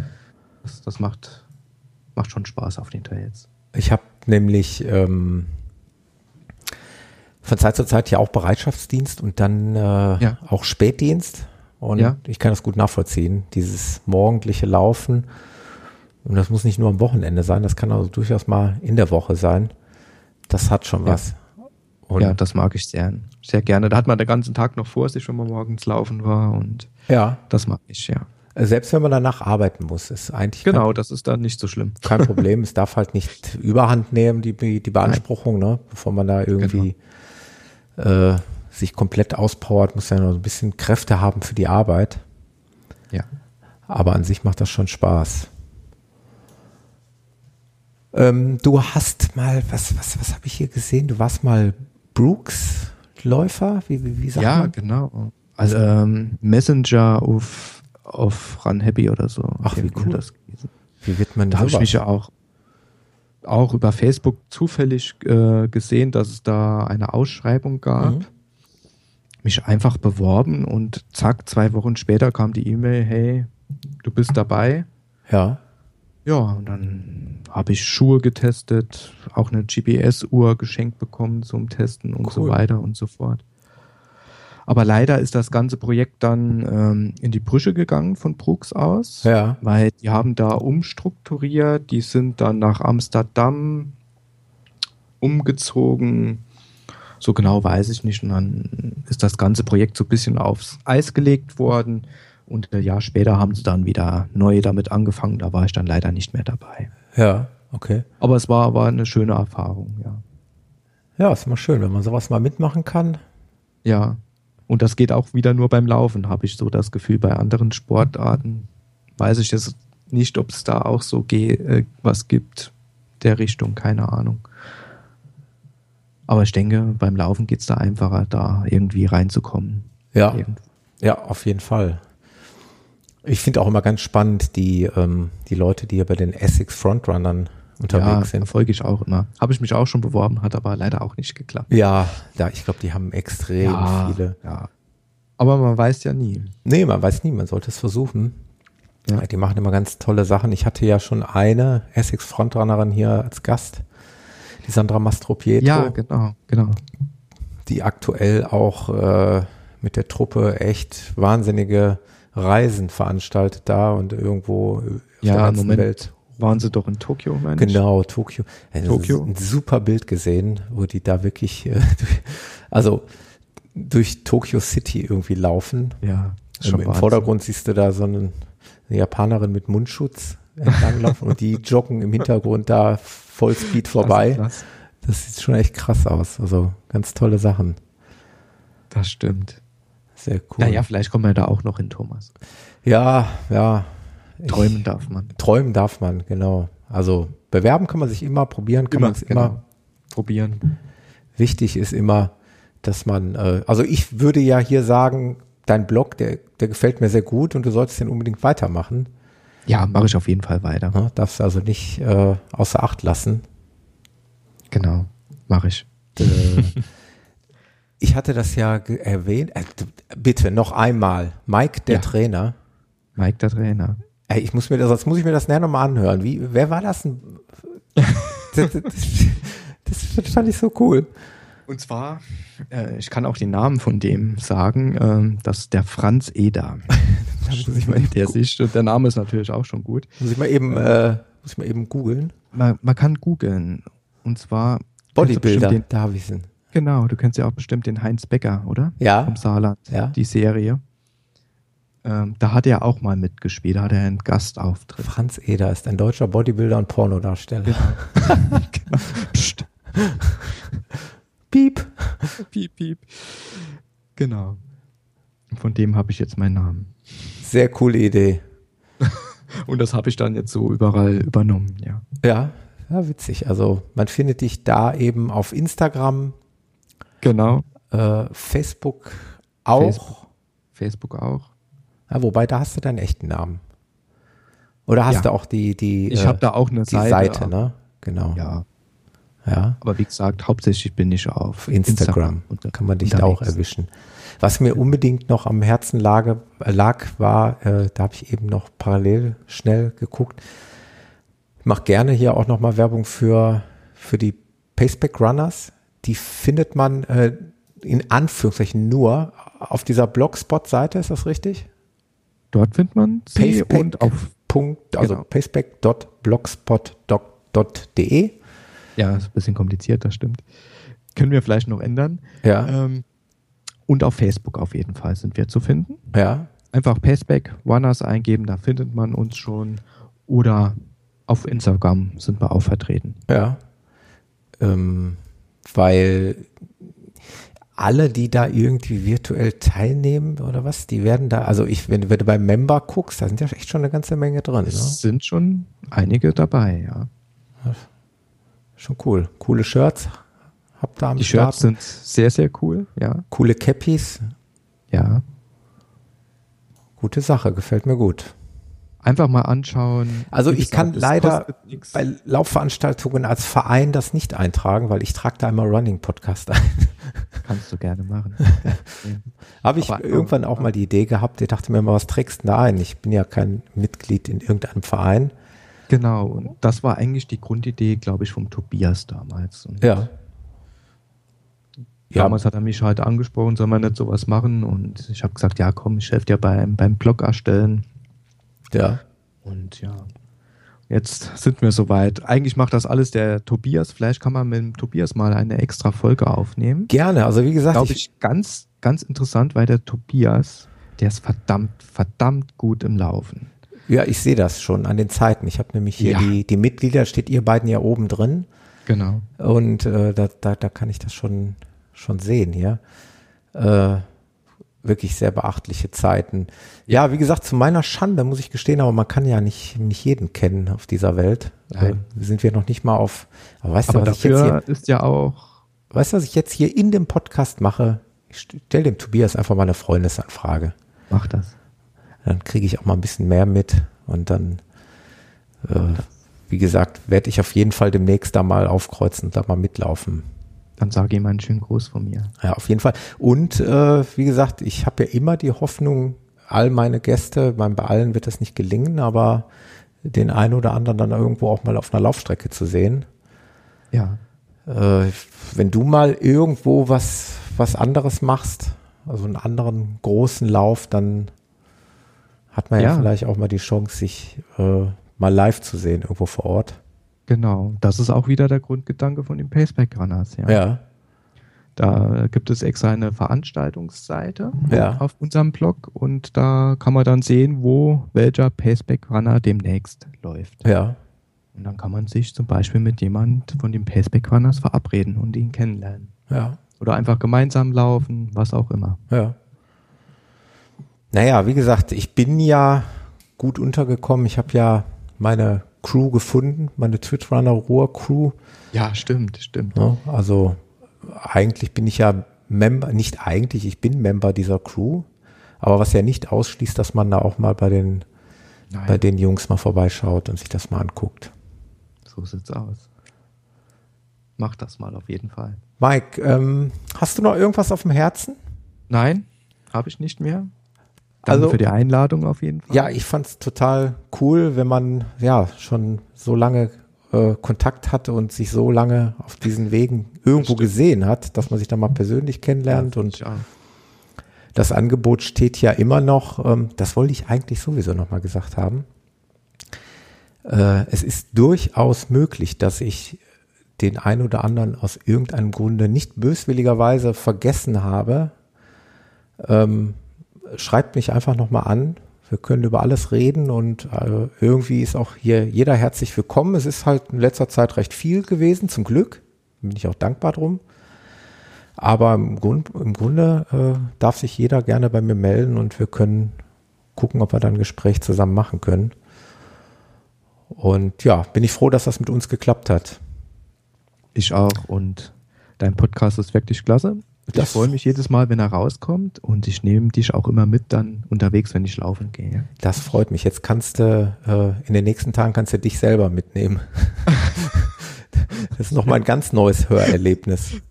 Das, das macht, macht schon Spaß auf den Trails. Ich habe nämlich ähm, von Zeit zu Zeit ja auch Bereitschaftsdienst und dann äh, ja. auch Spätdienst. Und ja. ich kann das gut nachvollziehen, dieses morgendliche Laufen. Und das muss nicht nur am Wochenende sein, das kann also durchaus mal in der Woche sein. Das hat schon ja. Und ja, das mag ich sehr, sehr gerne. Da hat man den ganzen Tag noch vor sich, wenn man morgens laufen war und ja, das mag ich, ja. Selbst wenn man danach arbeiten muss, ist eigentlich genau, kein, das ist dann nicht so schlimm. Kein Problem. es darf halt nicht Überhand nehmen die die Beanspruchung, Nein. ne, bevor man da irgendwie genau. äh, sich komplett auspowert, muss ja noch ein bisschen Kräfte haben für die Arbeit. Ja. Aber an sich macht das schon Spaß. Ähm, du hast mal, was, was, was habe ich hier gesehen? Du warst mal Brooks-Läufer? Wie, wie, wie sagt ja, man? genau. Also ähm, Messenger auf, auf Run Happy oder so. Ach, wie cool. Das wie wird man da habe ich mich ja auch, auch über Facebook zufällig äh, gesehen, dass es da eine Ausschreibung gab. Mhm. Mich einfach beworben und zack, zwei Wochen später kam die E-Mail, hey, du bist dabei. Ja. Ja, und dann habe ich Schuhe getestet, auch eine GPS-Uhr geschenkt bekommen zum Testen und cool. so weiter und so fort. Aber leider ist das ganze Projekt dann ähm, in die Brüche gegangen von Brooks aus, ja. weil die haben da umstrukturiert, die sind dann nach Amsterdam umgezogen. So genau weiß ich nicht. Und dann ist das ganze Projekt so ein bisschen aufs Eis gelegt worden. Und ein Jahr später haben sie dann wieder neu damit angefangen. Da war ich dann leider nicht mehr dabei. Ja, okay. Aber es war, war eine schöne Erfahrung, ja. Ja, ist immer schön, wenn man sowas mal mitmachen kann. Ja. Und das geht auch wieder nur beim Laufen, habe ich so das Gefühl. Bei anderen Sportarten weiß ich jetzt nicht, ob es da auch so äh, was gibt der Richtung, keine Ahnung. Aber ich denke, beim Laufen geht es da einfacher, da irgendwie reinzukommen. Ja. Irgendwo. Ja, auf jeden Fall. Ich finde auch immer ganz spannend die, ähm, die Leute, die hier bei den Essex Frontrunnern unterwegs ja, sind. folge ich auch immer. Habe ich mich auch schon beworben, hat aber leider auch nicht geklappt. Ja, ja ich glaube, die haben extrem ja, viele. Ja. Aber man weiß ja nie. Nee, man weiß nie, man sollte es versuchen. Ja. Die machen immer ganz tolle Sachen. Ich hatte ja schon eine Essex Frontrunnerin hier als Gast, die Sandra Mastropietro. Ja, genau, genau. die aktuell auch äh, mit der Truppe echt wahnsinnige Reisen veranstaltet da und irgendwo auf Ja, der ganzen Moment. Welt. Waren sie doch in Tokio, meine? Genau, Tokio. Das Tokio. Ein super Bild gesehen, wo die da wirklich, äh, durch, also durch Tokyo City irgendwie laufen. Ja. Im, schon Im. Vordergrund siehst du da so einen, eine Japanerin mit Mundschutz entlanglaufen und die joggen im Hintergrund da Vollspeed vorbei. Klasse. Das sieht schon echt krass aus. Also ganz tolle Sachen. Das stimmt. Sehr cool. Naja, vielleicht kommen wir da auch noch hin, Thomas. Ja, ja. Ich- Träumen darf man. Träumen darf man, genau. Also bewerben kann man sich immer, probieren kann man es immer. genau. Probieren. Wichtig ist immer, dass man, äh, also ich würde ja hier sagen, dein Blog, der, der gefällt mir sehr gut und du solltest den unbedingt weitermachen. Ja, mache ich auf jeden Fall weiter. Ne? Darfst du also nicht äh, außer Acht lassen. Genau, mache ich. Äh, ich hatte das ja erwähnt. Äh, bitte noch einmal. Mike, der Ja. Trainer. Mike, der Trainer. Ey, ich muss mir das, sonst muss ich mir das näher nochmal anhören. Wie, wer war das? das, das, das fand ich so cool. Und zwar, äh, ich kann auch den Namen von dem sagen, ähm, das ist der Franz Eder. Der und der Name ist natürlich auch schon gut. muss ich mal eben, äh, muss ich mal eben googeln. Man, man kann googeln. Und zwar. Bodybuilder, bestimmt da habe ich ihn. Genau, du kennst ja auch bestimmt den Heinz Becker, oder? Ja, Vom Saarland. ja. Die Serie. Ähm, da hat er auch mal mitgespielt, da hat er einen Gastauftritt. Franz Eder ist ein deutscher Bodybuilder und Pornodarsteller. genau. Psst. Piep. Piep, piep. Genau. Von dem habe ich jetzt meinen Namen. Sehr coole Idee. Und das habe ich dann jetzt so überall übernommen, ja. Ja, ja, witzig. Also man findet dich da eben auf Instagram, Genau. äh, Facebook auch. Facebook. Facebook auch. Ja, wobei, da hast du deinen echten Namen. Oder hast Ja. du auch die, die, Ich äh, habe da auch eine die Seite, Seite. ne? Genau. Ja, Ja. aber wie gesagt, hauptsächlich bin ich auf Auf Instagram, unter- kann man dich da auch erwischen. Was mir unbedingt noch am Herzen lag, äh, lag war, äh, da habe ich eben noch parallel schnell geguckt. Ich mache gerne hier auch nochmal Werbung für, für die Paceback Runners. Die findet man äh, in Anführungszeichen nur auf dieser Blogspot-Seite, ist das richtig? Dort findet man sie Paceback. und auf Punkt, also Genau. paceback.blogspot.de. ja, ist ein bisschen kompliziert, das stimmt. Können wir vielleicht noch ändern. Ja, Ähm, und auf Facebook auf jeden Fall sind wir zu finden. ja. Einfach Paceback Runners eingeben, da findet man uns schon. Oder auf Instagram sind wir auch vertreten. Ja. Ähm, weil alle, die da irgendwie virtuell teilnehmen oder was, die werden da, also ich, wenn, wenn du beim Member guckst, da sind ja echt schon eine ganze Menge drin. Ne? Es sind schon einige dabei, ja. Schon cool. Coole Shirts habt ihr am Die Start. Shirts sind sehr, sehr cool, ja. Coole Cappies. Ja. Gute Sache, gefällt mir gut. Einfach mal anschauen. Also ich kann leider bei Laufveranstaltungen als Verein das nicht eintragen, weil ich trage da immer Running Podcast ein. Kannst du gerne machen. Habe ich Aber, irgendwann auch mal die Idee gehabt, ich dachte mir mal, was trägst du da ein? Ich bin ja kein Mitglied in irgendeinem Verein. Genau, und das war eigentlich die Grundidee, glaube ich, vom Tobias damals. Und Ja. Ja, Damals hat er mich halt angesprochen, soll man nicht sowas machen? Und ich habe gesagt, ja komm, ich helfe dir beim, beim Blog erstellen. Ja. Und ja, jetzt sind wir soweit. Eigentlich macht das alles der Tobias. Vielleicht kann man mit dem Tobias mal eine extra Folge aufnehmen. Gerne. Also wie gesagt, Glaube ich, ich ganz, ganz interessant, weil der Tobias, der ist verdammt, verdammt gut im Laufen. ja, ich sehe das schon an den Zeiten. Ich habe nämlich hier Ja. die, die Mitglieder, steht ihr beiden ja oben drin. Genau. Und äh, da, da, da kann ich das schon, schon sehen hier. Äh, wirklich sehr beachtliche Zeiten. Ja, wie gesagt, zu meiner Schande muss ich gestehen, aber man kann ja nicht, nicht jeden kennen auf dieser Welt. Äh, Nein. sind wir noch nicht mal auf. Aber weißt Aber du, was ich jetzt hier, ist ja auch, weißt du, was ich jetzt hier in dem Podcast mache? Ich stelle dem Tobias einfach mal eine Freundesanfrage. mach das. Dann kriege ich auch mal ein bisschen mehr mit und dann, äh, wie gesagt, werde ich auf jeden Fall demnächst da mal aufkreuzen und da mal mitlaufen. Dann sage ihm einen schönen Gruß von mir. Ja, auf jeden Fall. Und äh, wie gesagt, ich habe ja immer die Hoffnung, all meine Gäste, bei allen wird das nicht gelingen, aber den einen oder anderen dann irgendwo auch mal auf einer Laufstrecke zu sehen. Ja. Äh, wenn du mal irgendwo was, was anderes machst, also einen anderen großen Lauf, dann hat man ja, ja vielleicht auch mal die Chance, sich äh, mal live zu sehen, irgendwo vor Ort. Genau, das ist auch wieder der Grundgedanke von den Paceback Runners. Ja. ja. Da gibt es extra eine Veranstaltungsseite ja. auf unserem Blog und da kann man dann sehen, wo welcher Paceback Runner demnächst läuft. Ja. Und dann kann man sich zum Beispiel mit jemand von den Paceback Runners verabreden und ihn kennenlernen. Ja. Oder einfach gemeinsam laufen, was auch immer. Ja. Naja, wie gesagt, ich bin ja gut untergekommen. Ich habe ja meine Crew gefunden, meine Twitch-Runner Ruhr Crew. Ja, stimmt, stimmt. Ja, also eigentlich bin ich ja Member, nicht eigentlich, ich bin Member dieser Crew, aber was ja nicht ausschließt, dass man da auch mal bei den, bei den Jungs mal vorbeischaut und sich das mal anguckt. So sieht's aus. Mach das mal auf jeden Fall. Mike, ähm, hast du noch irgendwas auf dem Herzen? Nein, habe ich nicht mehr. Danke also, für die Einladung auf jeden Fall. Ja, ich fand es total cool, wenn man ja schon so lange äh, Kontakt hatte und sich so lange auf diesen Wegen irgendwo gesehen hat, dass man sich da mal persönlich kennenlernt ja, und das Angebot steht ja immer noch. Ähm, das wollte ich eigentlich sowieso noch mal gesagt haben. Äh, es ist durchaus möglich, dass ich den einen oder anderen aus irgendeinem Grunde nicht böswilligerweise vergessen habe. Ähm, schreibt mich einfach nochmal an. Wir können über alles reden und äh, irgendwie ist auch hier jeder herzlich willkommen. Es ist halt in letzter Zeit recht viel gewesen, zum Glück. Bin ich auch dankbar drum. Aber im, Grund, im Grunde äh, darf sich jeder gerne bei mir melden und wir können gucken, ob wir dann ein Gespräch zusammen machen können. Und ja, bin ich froh, dass das mit uns geklappt hat. Ich auch und dein Podcast ist wirklich klasse. Das ich freue mich jedes Mal, wenn er rauskommt und ich nehme dich auch immer mit dann unterwegs, wenn ich laufen gehe. Das freut mich. Jetzt kannst du äh, in den nächsten Tagen kannst du dich selber mitnehmen. das ist nochmal ein ganz neues Hörerlebnis.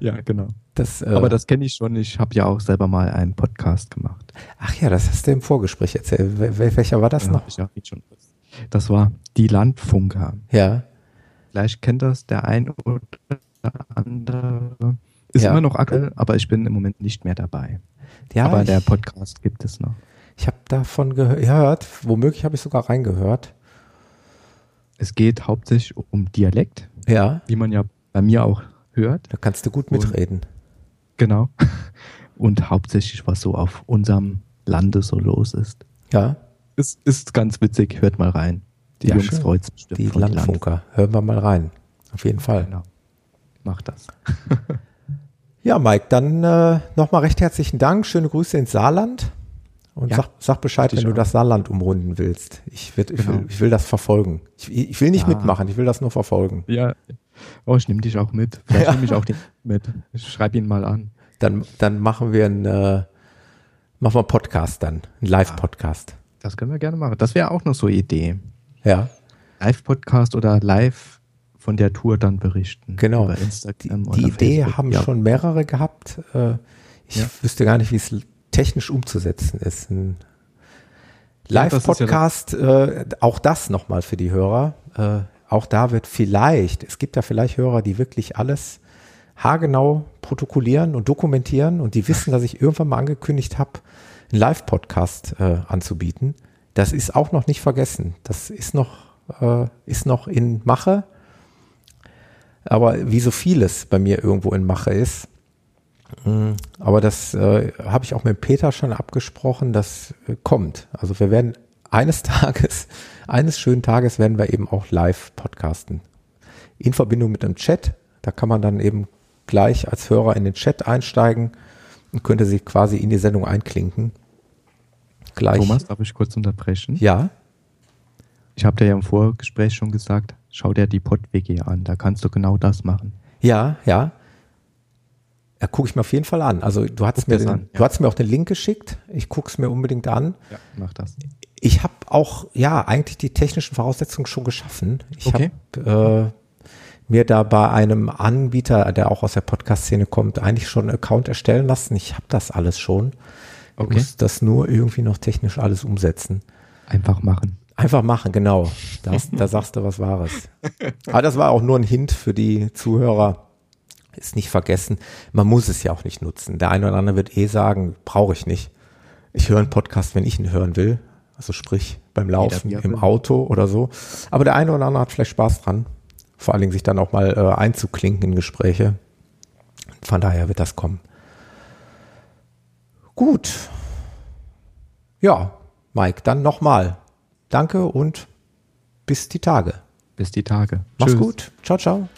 Ja, genau. Das, äh, Aber das kenne ich schon. Ich habe ja auch selber mal einen Podcast gemacht. Ach ja, das hast du im Vorgespräch erzählt. Wel welcher war das ja, noch? Ich schon. Das war die Landfunker. Ja. Vielleicht kennt das der ein oder andere. Ist ja. immer noch aktuell, aber ich bin im Moment nicht mehr dabei. Ja, aber ich, der Podcast gibt es noch. Ich habe davon gehört, womöglich habe ich sogar reingehört. Es geht hauptsächlich um Dialekt. Ja. Wie man ja bei mir auch hört. Da kannst du gut mitreden. Und, genau. Und hauptsächlich, was so auf unserem Lande so los ist. Ja. Ist, ist ganz witzig, hört mal rein. Die ja, Jungs freut es bestimmt. Die Landfunker, Land. hören wir mal rein. Auf jeden Fall. Genau. Mach das. Ja, Mike, dann äh, nochmal recht herzlichen Dank. Schöne Grüße ins Saarland. Und ja, sag, sag Bescheid, wenn du auch. das Saarland umrunden willst. Ich, wird, ich, genau. will, ich will das verfolgen. Ich, ich will nicht ja. mitmachen, ich will das nur verfolgen. Ja. Oh, ich nehme dich auch mit. Vielleicht ja. nehme ich auch den mit. Ich schreibe ihn mal an. Dann, dann machen wir einen, äh, machen wir einen Podcast dann, einen Live-Podcast. Das können wir gerne machen. Das wäre auch noch so eine Idee. Ja. Live-Podcast oder live von der Tour dann berichten. Genau. Über Instagram die, die Idee Facebook. haben ja. schon mehrere gehabt. Äh, ich ja. wüsste gar nicht, wie es technisch umzusetzen ist. Ein Live-Podcast, ja, äh, auch das nochmal für die Hörer. Äh, auch da wird vielleicht, es gibt ja vielleicht Hörer, die wirklich alles haargenau protokollieren und dokumentieren und die wissen, dass ich irgendwann mal angekündigt habe, einen Live-Podcast äh, anzubieten. Das ist auch noch nicht vergessen. Das ist noch, äh, ist noch in Mache. Aber wie so vieles bei mir irgendwo in Mache ist. Mm, aber das äh, habe ich auch mit Peter schon abgesprochen, das äh, kommt. Also wir werden eines Tages, eines schönen Tages werden wir eben auch live podcasten. In Verbindung mit einem Chat. Da kann man dann eben gleich als Hörer in den Chat einsteigen und könnte sich quasi in die Sendung einklinken. Gleich. Thomas, darf ich kurz unterbrechen? Ja. Ich habe dir ja im Vorgespräch schon gesagt, schau dir die Pod-WG an, da kannst du genau das machen. Ja, ja. Ja, gucke ich mir auf jeden Fall an. Also du hast mir, den, an, ja. du hast mir auch den Link geschickt. Ich gucke es mir unbedingt an. Ja, mach das. Ich habe auch, ja, eigentlich die technischen Voraussetzungen schon geschaffen. Ich okay. habe äh, mir da bei einem Anbieter, der auch aus der Podcast-Szene kommt, eigentlich schon einen Account erstellen lassen. Ich habe das alles schon. Ich okay. muss das nur irgendwie noch technisch alles umsetzen. Einfach machen. Einfach machen, genau. Das, da sagst du was Wahres. Aber das war auch nur ein Hint für die Zuhörer. ist nicht vergessen. Man muss es ja auch nicht nutzen. Der eine oder andere wird eh sagen, brauche ich nicht. Ich höre einen Podcast, wenn ich ihn hören will. Also sprich beim Laufen, im Auto oder so. Aber der eine oder andere hat vielleicht Spaß dran. Vor allen Dingen sich dann auch mal äh, einzuklinken in Gespräche. Von daher wird das kommen. Gut. Ja, Mike, dann nochmal. Danke und bis die Tage. Bis die Tage. Mach's Tschüss. gut. Ciao, ciao.